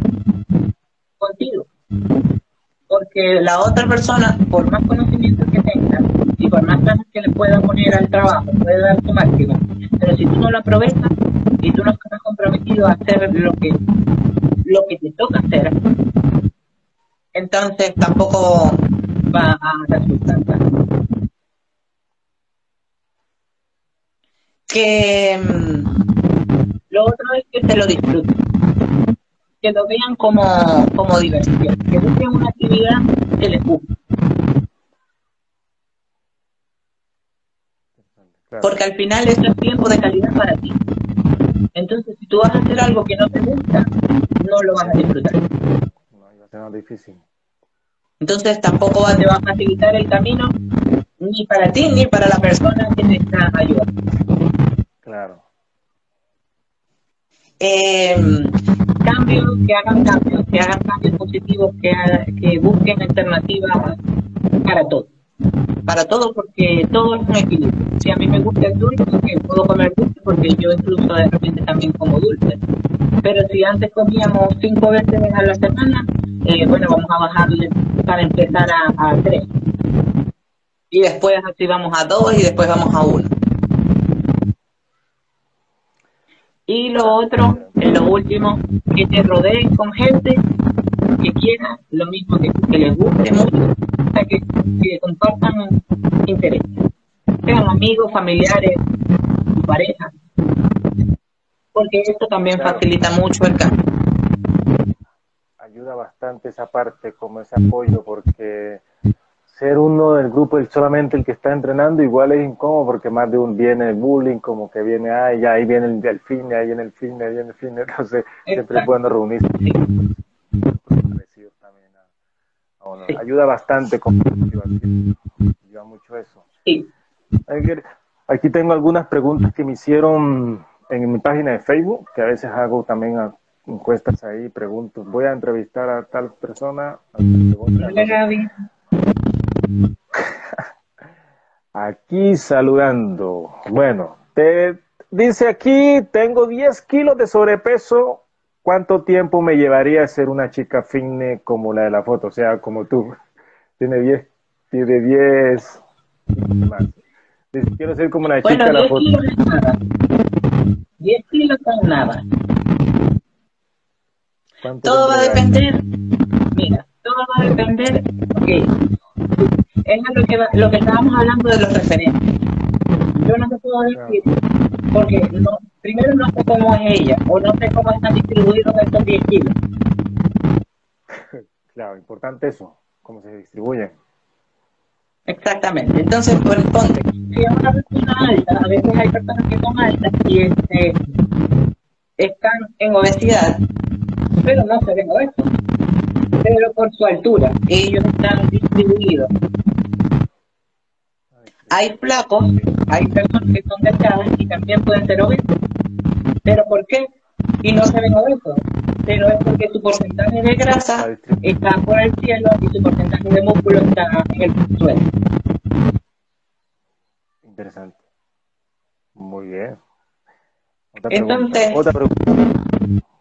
contigo. Porque la otra persona, por más conocimiento que tenga y por más ganas que le pueda poner al trabajo, puede dar su máximo, pero si tú no lo aprovechas, y tú no estás comprometido a hacer lo que, lo que te toca hacer, entonces tampoco va a resultar. Que mm, lo otro es que se lo disfruten, que lo vean como, como diversión, que busquen una actividad que les guste. Porque al final eso es tiempo de calidad para ti. Entonces, si tú vas a hacer algo que no te gusta, no lo vas a disfrutar. No, va a ser más difícil. Entonces, tampoco te va a facilitar el camino ni para ti ni para la persona que te está ayudando. Claro. Eh, cambios, que hagan cambios, que hagan cambios positivos, que, que busquen alternativas para todo para todo porque todo es un equilibrio. Si a mí me gusta el dulce, puedo comer dulce porque yo incluso de repente también como dulce. Pero si antes comíamos cinco veces a la semana, eh, bueno, vamos a bajarle para empezar a, a tres. Y después así vamos a dos y después vamos a uno. Y lo otro, lo último, que te rodeen con gente que quiera lo mismo que, que les guste mucho, que, que compartan intereses, sean amigos, familiares, parejas, porque esto también facilita mucho el cambio. Ayuda bastante esa parte, como ese apoyo, porque ser uno del grupo el solamente el que está entrenando igual es incómodo porque más de un viene el bullying como que viene ay ya ahí viene el, fin ahí viene el fin ahí viene el fin entonces siempre es bueno reunirse. Ayuda bastante ayuda mucho eso. Aquí tengo algunas preguntas que me hicieron en mi página de Facebook que a veces hago también encuestas ahí pregunto. Voy a entrevistar a tal persona Aquí saludando. Bueno, te dice aquí, tengo 10 kilos de sobrepeso. ¿Cuánto tiempo me llevaría a ser una chica fitness como la de la foto? O sea, como tú. Tiene 10, tiene 10 más. Dice, quiero ser como una chica de la foto. 10 kilos son nada. Todo va a depender, mira, todo va a depender, ok, es lo que, lo que estábamos hablando de los referentes. Yo no te puedo decir, porque no, primero no sé cómo es ella, o no sé cómo están distribuidos estos 10 kilos. Claro, importante eso, cómo se distribuyen. Exactamente. Entonces, pues, ponte, si es una persona alta, a veces hay personas que son altas y este, están en obesidad, pero no se ven obesos. Pero por su altura, ellos están distribuidos. Hay flacos, hay personas que son delgadas y también pueden ser obesos. ¿Pero por qué? Y no se ven obesos. Pero es porque su porcentaje de grasa está por el cielo y su porcentaje de músculo está en el suelo. Interesante. Muy bien. Otra Entonces, pregunta. Otra pregunta.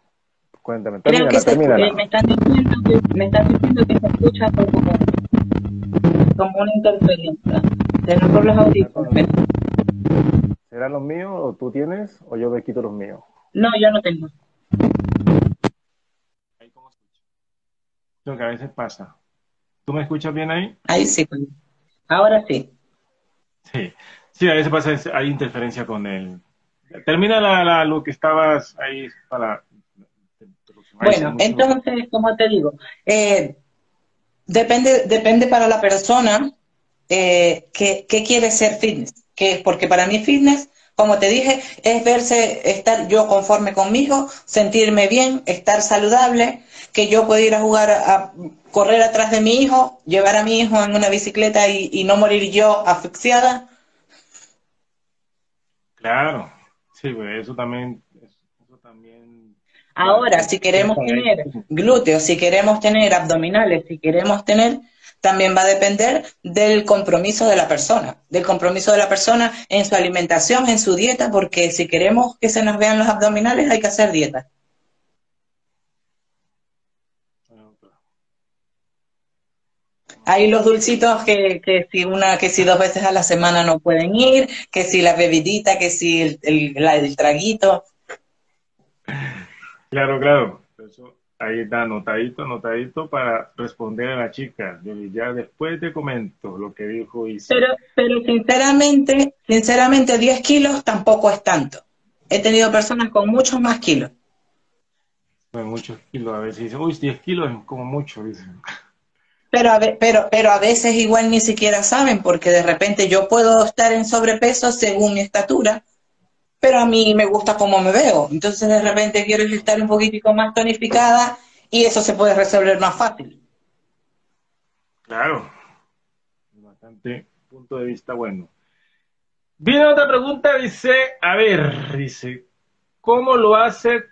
Cuéntame, creo que se, me, están diciendo que, me están diciendo que se escucha como, como una interferencia. Serán por los audífonos. ¿Serán los míos o tú tienes o yo me quito los míos? No, yo no tengo. Ahí cómo escucho. Lo que a veces pasa. ¿Tú me escuchas bien ahí? Ahí sí. Ahora sí. Sí. Sí, a veces pasa, hay interferencia con el... Termina la, lo que estabas ahí para... Bueno, entonces, como te digo, eh, depende, depende para la persona eh, que, quiere ser fitness. Que, porque para mí fitness, como te dije, es verse, estar yo conforme conmigo, sentirme bien, estar saludable, que yo pueda ir a jugar, a, correr atrás de mi hijo, llevar a mi hijo en una bicicleta y, y no morir yo asfixiada Claro, sí, pues eso también, eso también. Ahora, si queremos tener glúteos, si queremos tener abdominales, si queremos tener, también va a depender del compromiso de la persona, del compromiso de la persona en su alimentación, en su dieta, porque si queremos que se nos vean los abdominales hay que hacer dieta. Hay los dulcitos que, que si una, que si dos veces a la semana no pueden ir, que si la bebidita, que si el, el, traguito. Claro, claro. Eso ahí está anotadito, anotadito para responder a la chica. ya después te comento lo que dijo Isa. Pero, pero sinceramente, sinceramente 10 kilos tampoco es tanto. He tenido personas con muchos más kilos. Muchos kilos, a veces dicen, uy, 10 kilos es como mucho, dicen. Pero a, pero, pero a veces igual ni siquiera saben, porque de repente yo puedo estar en sobrepeso según mi estatura, pero a mí me gusta cómo me veo. Entonces de repente quiero estar un poquitico más tonificada y eso se puede resolver más fácil. Claro, bastante punto de vista bueno. Viene otra pregunta, dice, a ver, dice, ¿cómo lo hace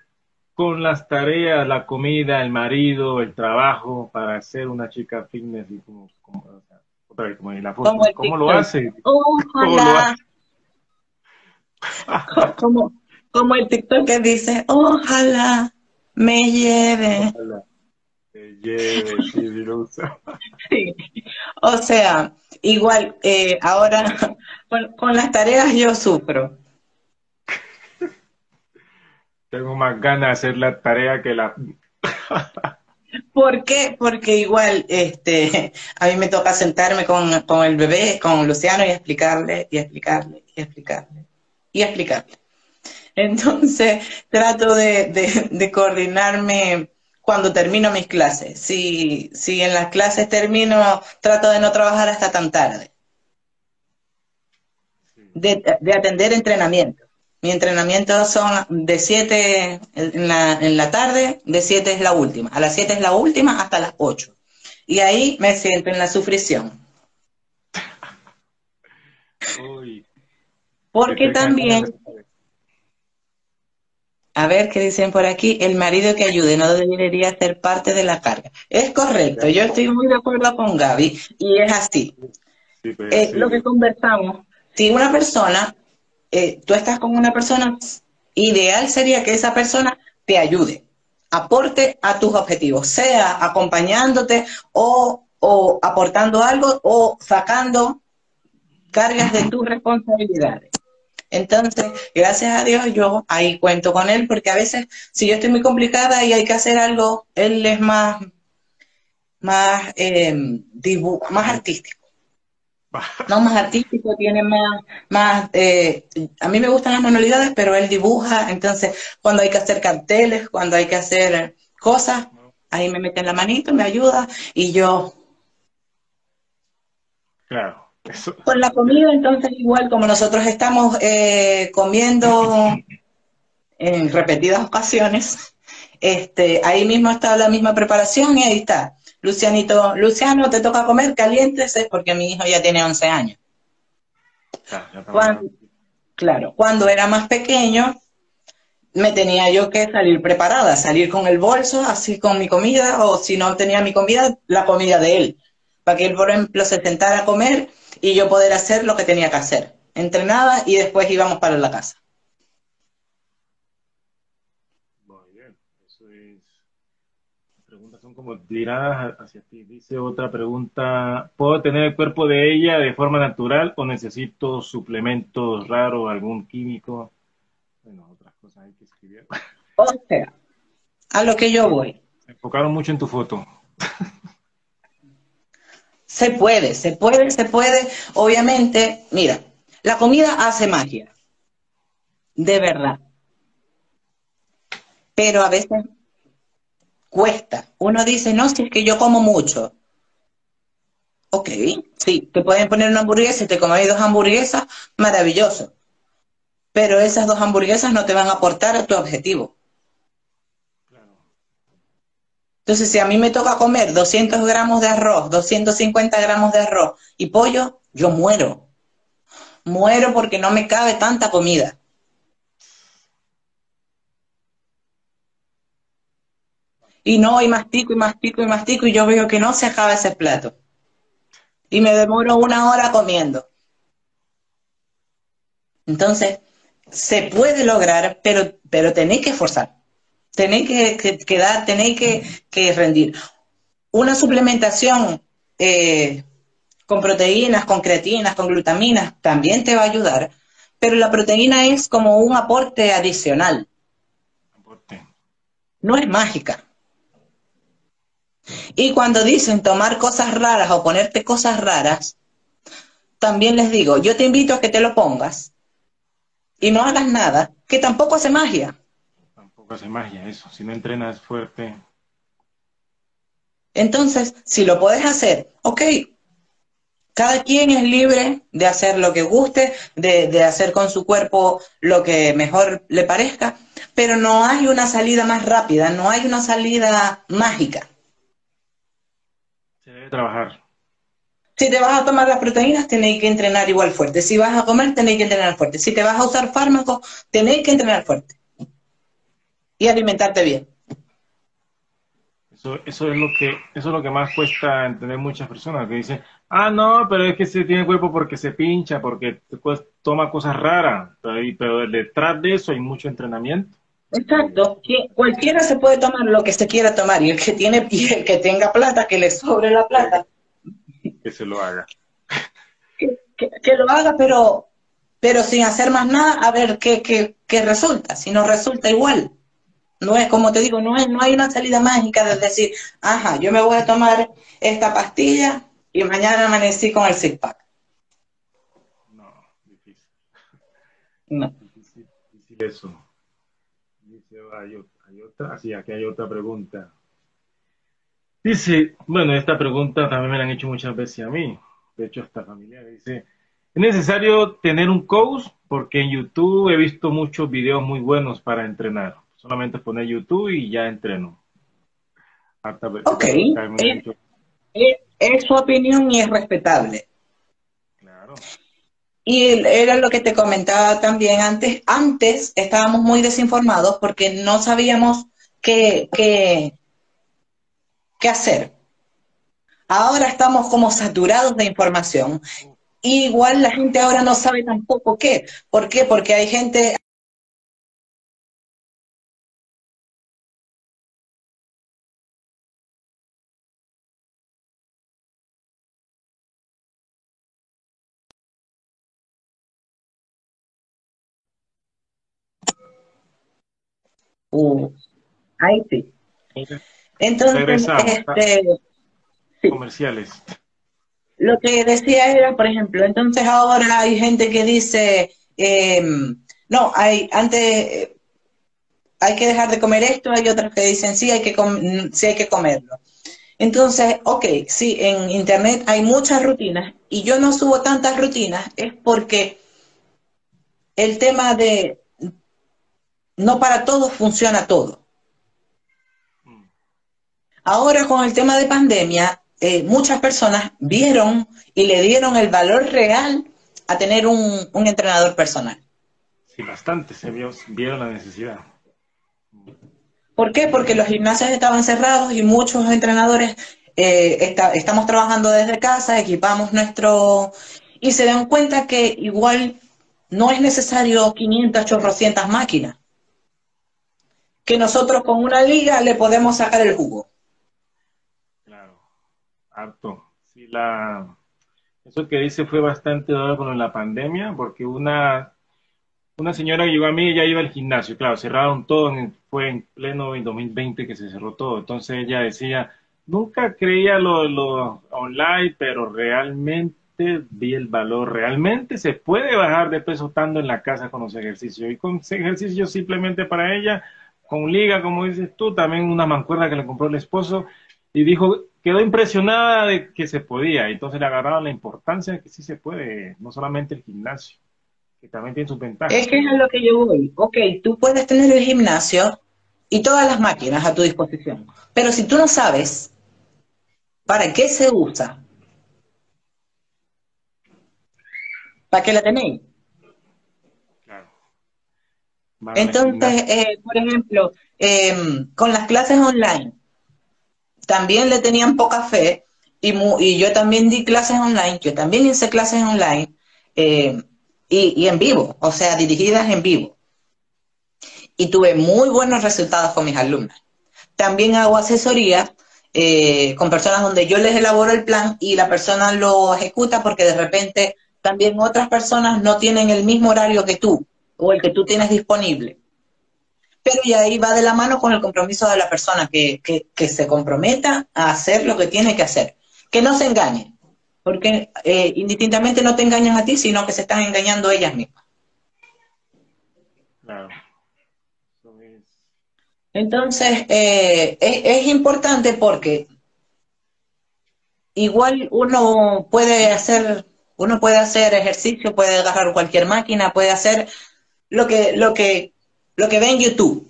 con las tareas, la comida, el marido, el trabajo para ser una chica fitness y como, otra vez como en la foto. ¿Cómo lo hace? Ojalá. como, como el TikTok que dice, ojalá me lleve. Ojalá me lleve, sí. O sea, igual, eh, ahora con las tareas yo sufro tengo más ganas de hacer la tarea que la... ¿Por qué? Porque igual este, a mí me toca sentarme con, el bebé, con Luciano, y explicarle, y explicarle, y explicarle, y explicarle. Entonces, trato de, coordinarme cuando termino mis clases. Si, si en las clases termino, trato de no trabajar hasta tan tarde. De, de atender entrenamiento. Mi entrenamiento son de 7 en la, en la tarde, de 7 es la última. A las 7 es la última hasta las 8. Y ahí me siento en la sufrición. Porque también, a ver qué dicen por aquí, el marido que ayude no debería ser parte de la carga. Es correcto, yo estoy muy de acuerdo con Gaby y es así. Pues, eh, lo que conversamos, si una persona eh, tú estás con una persona, ideal sería que esa persona te ayude, aporte a tus objetivos, sea acompañándote o, aportando algo o sacando cargas de tus responsabilidades. Entonces, gracias a Dios, yo ahí cuento con él, porque a veces, si yo estoy muy complicada y hay que hacer algo, él es más, más, eh, más artístico. No, más artístico, tiene más, más eh, a mí me gustan las manualidades, pero él dibuja, entonces cuando hay que hacer carteles, cuando hay que hacer cosas, ahí me mete en la manito, me ayuda y yo... Claro. Con la comida, entonces igual como nosotros estamos eh, comiendo en repetidas ocasiones, este, ahí mismo está la misma preparación y ahí está. Lucianito, Luciano, te toca comer, caliéntese, porque mi hijo ya tiene 11 años. claro, cuando era más pequeño, me tenía yo que salir preparada, salir con el bolso, así con mi comida, o si no tenía mi comida, la comida de él, para que él, por ejemplo, se sentara a comer y yo poder hacer lo que tenía que hacer. Entrenaba y después íbamos para la casa. preguntas son como tiradas hacia ti. Dice otra pregunta, ¿puedo tener el cuerpo de ella de forma natural o necesito suplementos raros, algún químico? Bueno, otras cosas hay que escribir. O sea, a lo que yo voy. Se enfocaron mucho en tu foto. Se puede, se puede, se puede. Obviamente, mira, la comida hace magia. De verdad. Pero a veces cuesta. Uno dice, no, si es que yo como mucho. Ok, sí, te pueden poner una hamburguesa y te comes dos hamburguesas, maravilloso. Pero esas dos hamburguesas no te van a aportar a tu objetivo. Entonces, si a mí me toca comer 200 gramos de arroz, 250 gramos de arroz y pollo, yo muero. Muero porque no me cabe tanta comida. y no, y mastico y mastico y mastico y yo veo que no se acaba ese plato. Y me demoro una hora comiendo. Entonces, se puede lograr, pero, pero tenéis que esforzar. Tenéis que, que, dar, tenéis que, rendir. Una suplementación eh, con proteínas, con creatinas, con glutaminas, también te va a ayudar, pero la proteína es como un aporte adicional. No es mágica. Y cuando dicen tomar cosas raras o ponerte cosas raras, también les digo, yo te invito a que te lo pongas y no hagas nada, que tampoco hace magia. Hace magia eso, si no entrenas fuerte. Entonces, si lo puedes hacer, ok, cada quien es libre de hacer lo que guste, de, de, hacer con su cuerpo lo que mejor le parezca, pero no hay una salida más rápida, no hay una salida mágica trabajar. Si te vas a tomar las proteínas, tenéis que entrenar igual fuerte. Si vas a comer, tenéis que entrenar fuerte. Si te vas a usar fármacos, tenéis que entrenar fuerte. Y alimentarte bien. Eso, eso, es lo que, eso es lo que más cuesta entender muchas personas que dicen, ah, no, pero es que se tiene cuerpo porque se pincha, porque toma cosas raras, pero detrás de eso hay mucho entrenamiento. Exacto, cualquiera se puede tomar lo que se quiera tomar y el que tiene y el que tenga plata, que le sobre la plata. Que se lo haga. Que, lo haga, pero, pero sin hacer más nada, a ver qué, qué, qué resulta. Si no resulta igual. No es, como te digo, no, es, no hay una salida mágica de decir, ajá, yo me voy a tomar esta pastilla y mañana amanecí con el six pack. No, difícil. No. Difícil, difícil eso hay, otra, así aquí hay otra pregunta. Dice, bueno, esta pregunta también me la han hecho muchas veces a mí, de hecho hasta familiar, dice, ¿es necesario tener un coach? Porque en YouTube he visto muchos videos muy buenos para entrenar, solamente poner YouTube y ya entreno. ok, es su opinión y es respetable. Claro. Y era lo que te comentaba también antes. Antes estábamos muy desinformados porque no sabíamos qué, qué, qué hacer. Ahora estamos como saturados de información. igual la gente ahora no sabe tampoco qué. ¿Por qué? Porque hay gente ahí sí. Entonces, este, comerciales. Lo que decía era, por ejemplo, entonces ahora hay gente que dice, em, no, hay antes hay que dejar de comer esto, hay otros que dicen sí, hay que sí hay que comerlo. Entonces, ok, sí, en internet hay muchas rutinas y yo no subo tantas rutinas es porque el tema de no para todos funciona todo. Ahora con el tema de pandemia, eh, muchas personas vieron y le dieron el valor real a tener un, entrenador personal. Sí, bastante, se vio, vieron la necesidad. ¿Por qué? Porque los gimnasios estaban cerrados y muchos entrenadores eh, estamos trabajando desde casa, equipamos nuestro... y se dan cuenta que igual no es necesario 500, 800 máquinas. Que nosotros con una liga le podemos sacar el jugo. Claro, harto. Eso que dice fue bastante dado con la pandemia, porque una, una señora llegó a mí ya iba al gimnasio. Claro, cerraron todo, fue en pleno en 2020 que se cerró todo. Entonces ella decía, nunca creía lo, lo online, pero realmente vi el valor. Realmente se puede bajar de peso estando en la casa con los ejercicios. Y con ejercicios simplemente para ella, con liga, como dices tú, también una mancuerna que le compró el esposo. Y dijo, quedó impresionada de que se podía. Entonces le agarraron la importancia de que sí se puede, no solamente el gimnasio, que también tiene sus ventajas. Es que es lo que yo voy. Ok, tú puedes tener el gimnasio y todas las máquinas a tu disposición. Pero si tú no sabes para qué se usa, ¿Para qué la tenéis? Entonces, eh, por ejemplo, em, con las clases online, también le tenían poca fe y, y, yo también di clases online, yo también hice clases online em, y, en vivo, o sea, dirigidas en vivo. Y tuve muy buenos resultados con mis alumnas. También hago asesoría eh, con personas donde yo les elaboro el plan y la persona lo ejecuta porque de repente también otras personas no tienen el mismo horario que tú o el que tú tienes disponible. Pero ya ahí va de la mano con el compromiso de la persona, que, se comprometa a hacer lo que tiene que hacer. Que no se engañe, porque eh, indistintamente no te engañan a ti, sino que se están engañando ellas mismas. Claro. Entonces, eh, es, es importante porque igual uno puede hacer uno puede hacer ejercicio, puede agarrar cualquier máquina, puede hacer lo que, lo que, lo que ve en YouTube.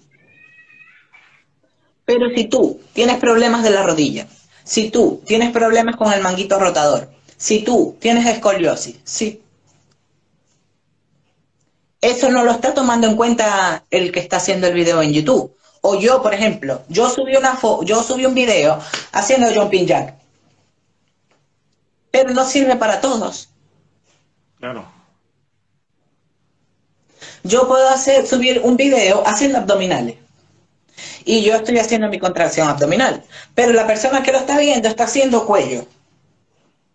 Pero si tú tienes problemas de la rodilla, si tú tienes problemas con el manguito rotador, si tú tienes escoliosis, sí. Eso no lo está tomando en cuenta el que está haciendo el video en YouTube. O yo, por ejemplo, yo subí una yo subí un video haciendo jumping jack. Pero no sirve para todos. Claro. Yo puedo hacer, subir un video haciendo abdominales. Y yo estoy haciendo mi contracción abdominal. Pero la persona que lo está viendo está haciendo cuello.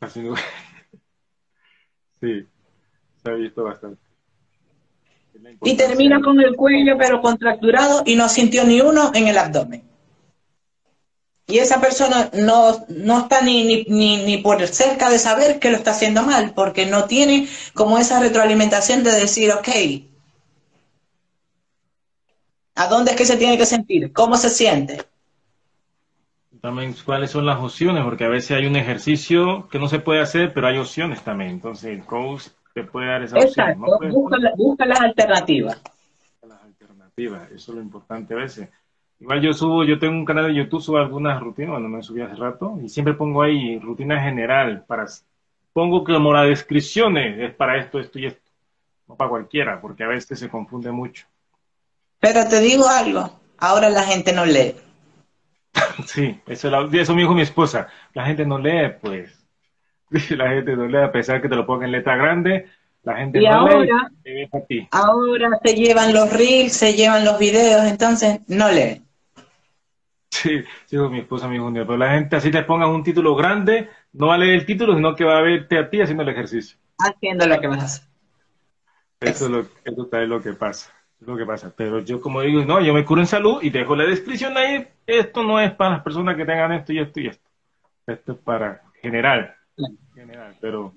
Haciendo... Sí, se ha visto bastante. Y termina con el cuello pero contracturado y no sintió ni uno en el abdomen. Y esa persona no, no está ni, ni, ni, por cerca de saber que lo está haciendo mal, porque no tiene como esa retroalimentación de decir, ok, ¿a dónde es que se tiene que sentir? ¿Cómo se siente? También cuáles son las opciones, porque a veces hay un ejercicio que no se puede hacer, pero hay opciones también. Entonces el coach te puede dar esa opción. busca, busca las alternativas. Las alternativas, eso es lo importante a veces Igual yo subo, yo tengo un canal de YouTube, subo algunas rutinas, bueno, me subí hace rato, y siempre pongo ahí rutina general, para, pongo como la descripción es para esto, esto y esto, no para cualquiera, porque a veces se confunde mucho. Pero te digo algo, ahora la gente no lee. sí, eso, eso me dijo mi esposa, la gente no lee, pues, la gente no lee, a pesar que te lo ponga en letra grande, la gente y no ahora, lee, ahora se llevan los reels, se llevan los videos, entonces no leen. Sí, sí, mi esposa me dijo pero la gente así te pongan un título grande, no va a leer el título, sino que va a verte a ti haciendo el ejercicio. Haciendo lo que vas a hacer. Eso es lo, eso es lo que pasa, lo que pasa. Pero yo como digo, no, yo me curo en salud y dejo la descripción ahí, esto no es para las personas que tengan esto y esto y esto. Esto es para general, general, pero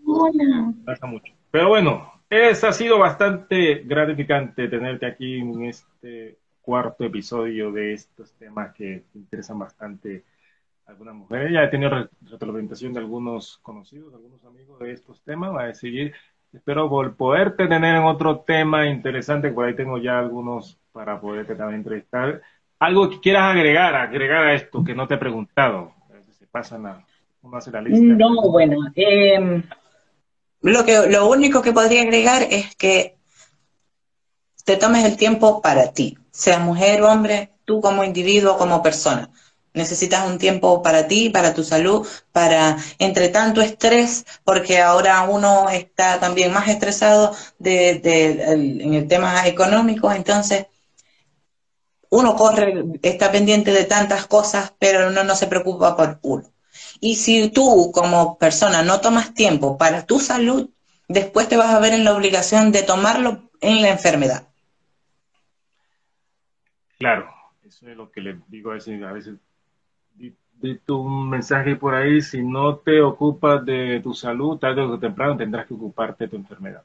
pasa mucho. Pero bueno, es, ha sido bastante gratificante tenerte aquí en este cuarto episodio de estos temas que interesan bastante a algunas mujeres. Ya he tenido retroalimentación de algunos conocidos, algunos amigos de estos temas. Va a seguir. Espero poderte tener en otro tema interesante. Por ahí tengo ya algunos para poderte también entrevistar. algo que quieras agregar, agregar a esto que no te he preguntado. Se pasa la, la lista. No, bueno, em, lo, que, lo único que podría agregar es que te tomes el tiempo para ti, sea mujer, o hombre, tú como individuo, como persona. Necesitas un tiempo para ti, para tu salud, para entre tanto estrés, porque ahora uno está también más estresado en el tema económico, entonces uno corre, está pendiente de tantas cosas, pero uno no se preocupa por uno. Y si tú como persona no tomas tiempo para tu salud, después te vas a ver en la obligación de tomarlo en la enfermedad. Claro, eso es lo que le digo a veces, a veces tu mensaje por ahí, si no te ocupas de tu salud, tarde o temprano tendrás que ocuparte de tu enfermedad.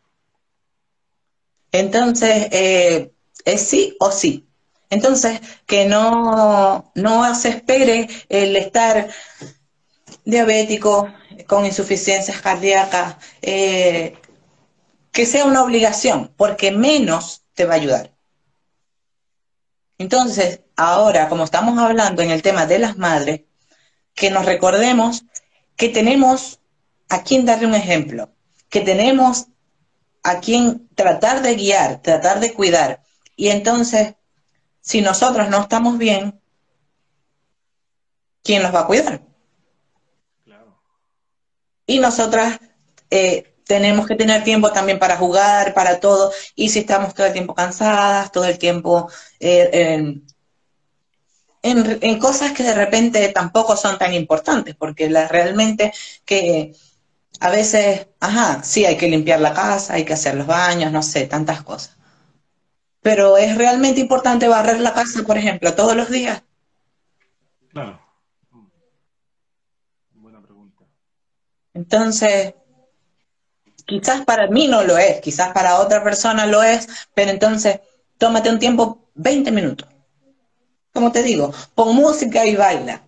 Entonces, eh, es sí o sí. Entonces, que no, no se espere el estar diabético, con insuficiencias cardíacas, eh, que sea una obligación, porque menos te va a ayudar. Entonces, ahora, como estamos hablando en el tema de las madres, que nos recordemos que tenemos a quien darle un ejemplo, que tenemos a quien tratar de guiar, tratar de cuidar. Y entonces, si nosotros no estamos bien, ¿quién nos va a cuidar? Y nosotras eh, tenemos que tener tiempo también para jugar, para todo. Y si estamos todo el tiempo cansadas, todo el tiempo eh, en, cosas que de repente tampoco son tan importantes, porque la, realmente que a veces, ajá, sí hay que limpiar la casa, hay que hacer los baños, no sé, tantas cosas. Pero es realmente importante barrer la casa, por ejemplo, todos los días. Claro. Buena pregunta. Entonces, quizás para mí no lo es, quizás para otra persona lo es, pero entonces tómate un tiempo, 20 minutos. Como te digo, pon música y baila.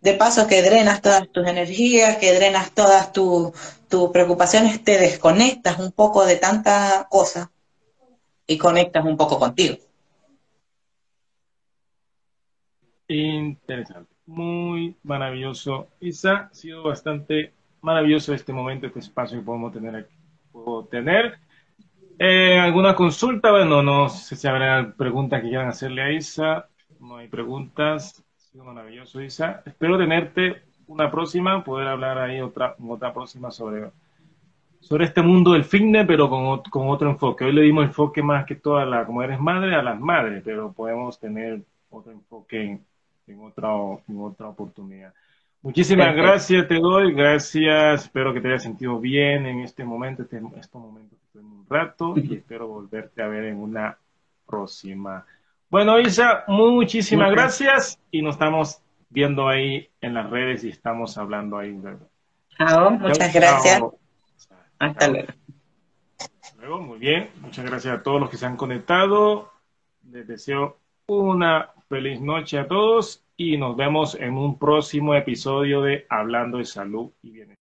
De paso que drenas todas tus energías, que drenas todas tus preocupaciones, te desconectas un poco de tanta cosa y conectas un poco contigo. Interesante, muy maravilloso. Isa, ha sido bastante maravilloso este momento, este espacio que podemos tener aquí. Puedo tener. Eh, ¿Alguna consulta? Bueno, no sé si habrá preguntas que quieran hacerle a Isa. No hay preguntas. Ha sido maravilloso, Isa. Espero tenerte una próxima, poder hablar ahí otra, otra próxima sobre, sobre este mundo del fitness, pero con, con otro enfoque. Hoy le dimos enfoque más que todo a la, como eres madre, a las madres, pero podemos tener otro enfoque en, en, otra, en otra oportunidad. Muchísimas gracias, te doy, gracias, espero que te hayas sentido bien en este momento, este, estos momentos en un rato, y espero volverte a ver en una próxima. Bueno, Isa, muchísimas gracias y nos estamos viendo ahí en las redes y estamos hablando ahí. Chao, muchas gracias. Hasta luego. Luego, muy bien. Muchas gracias a todos los que se han conectado. Les deseo una feliz noche a todos y nos vemos en un próximo episodio de Hablando de Salud y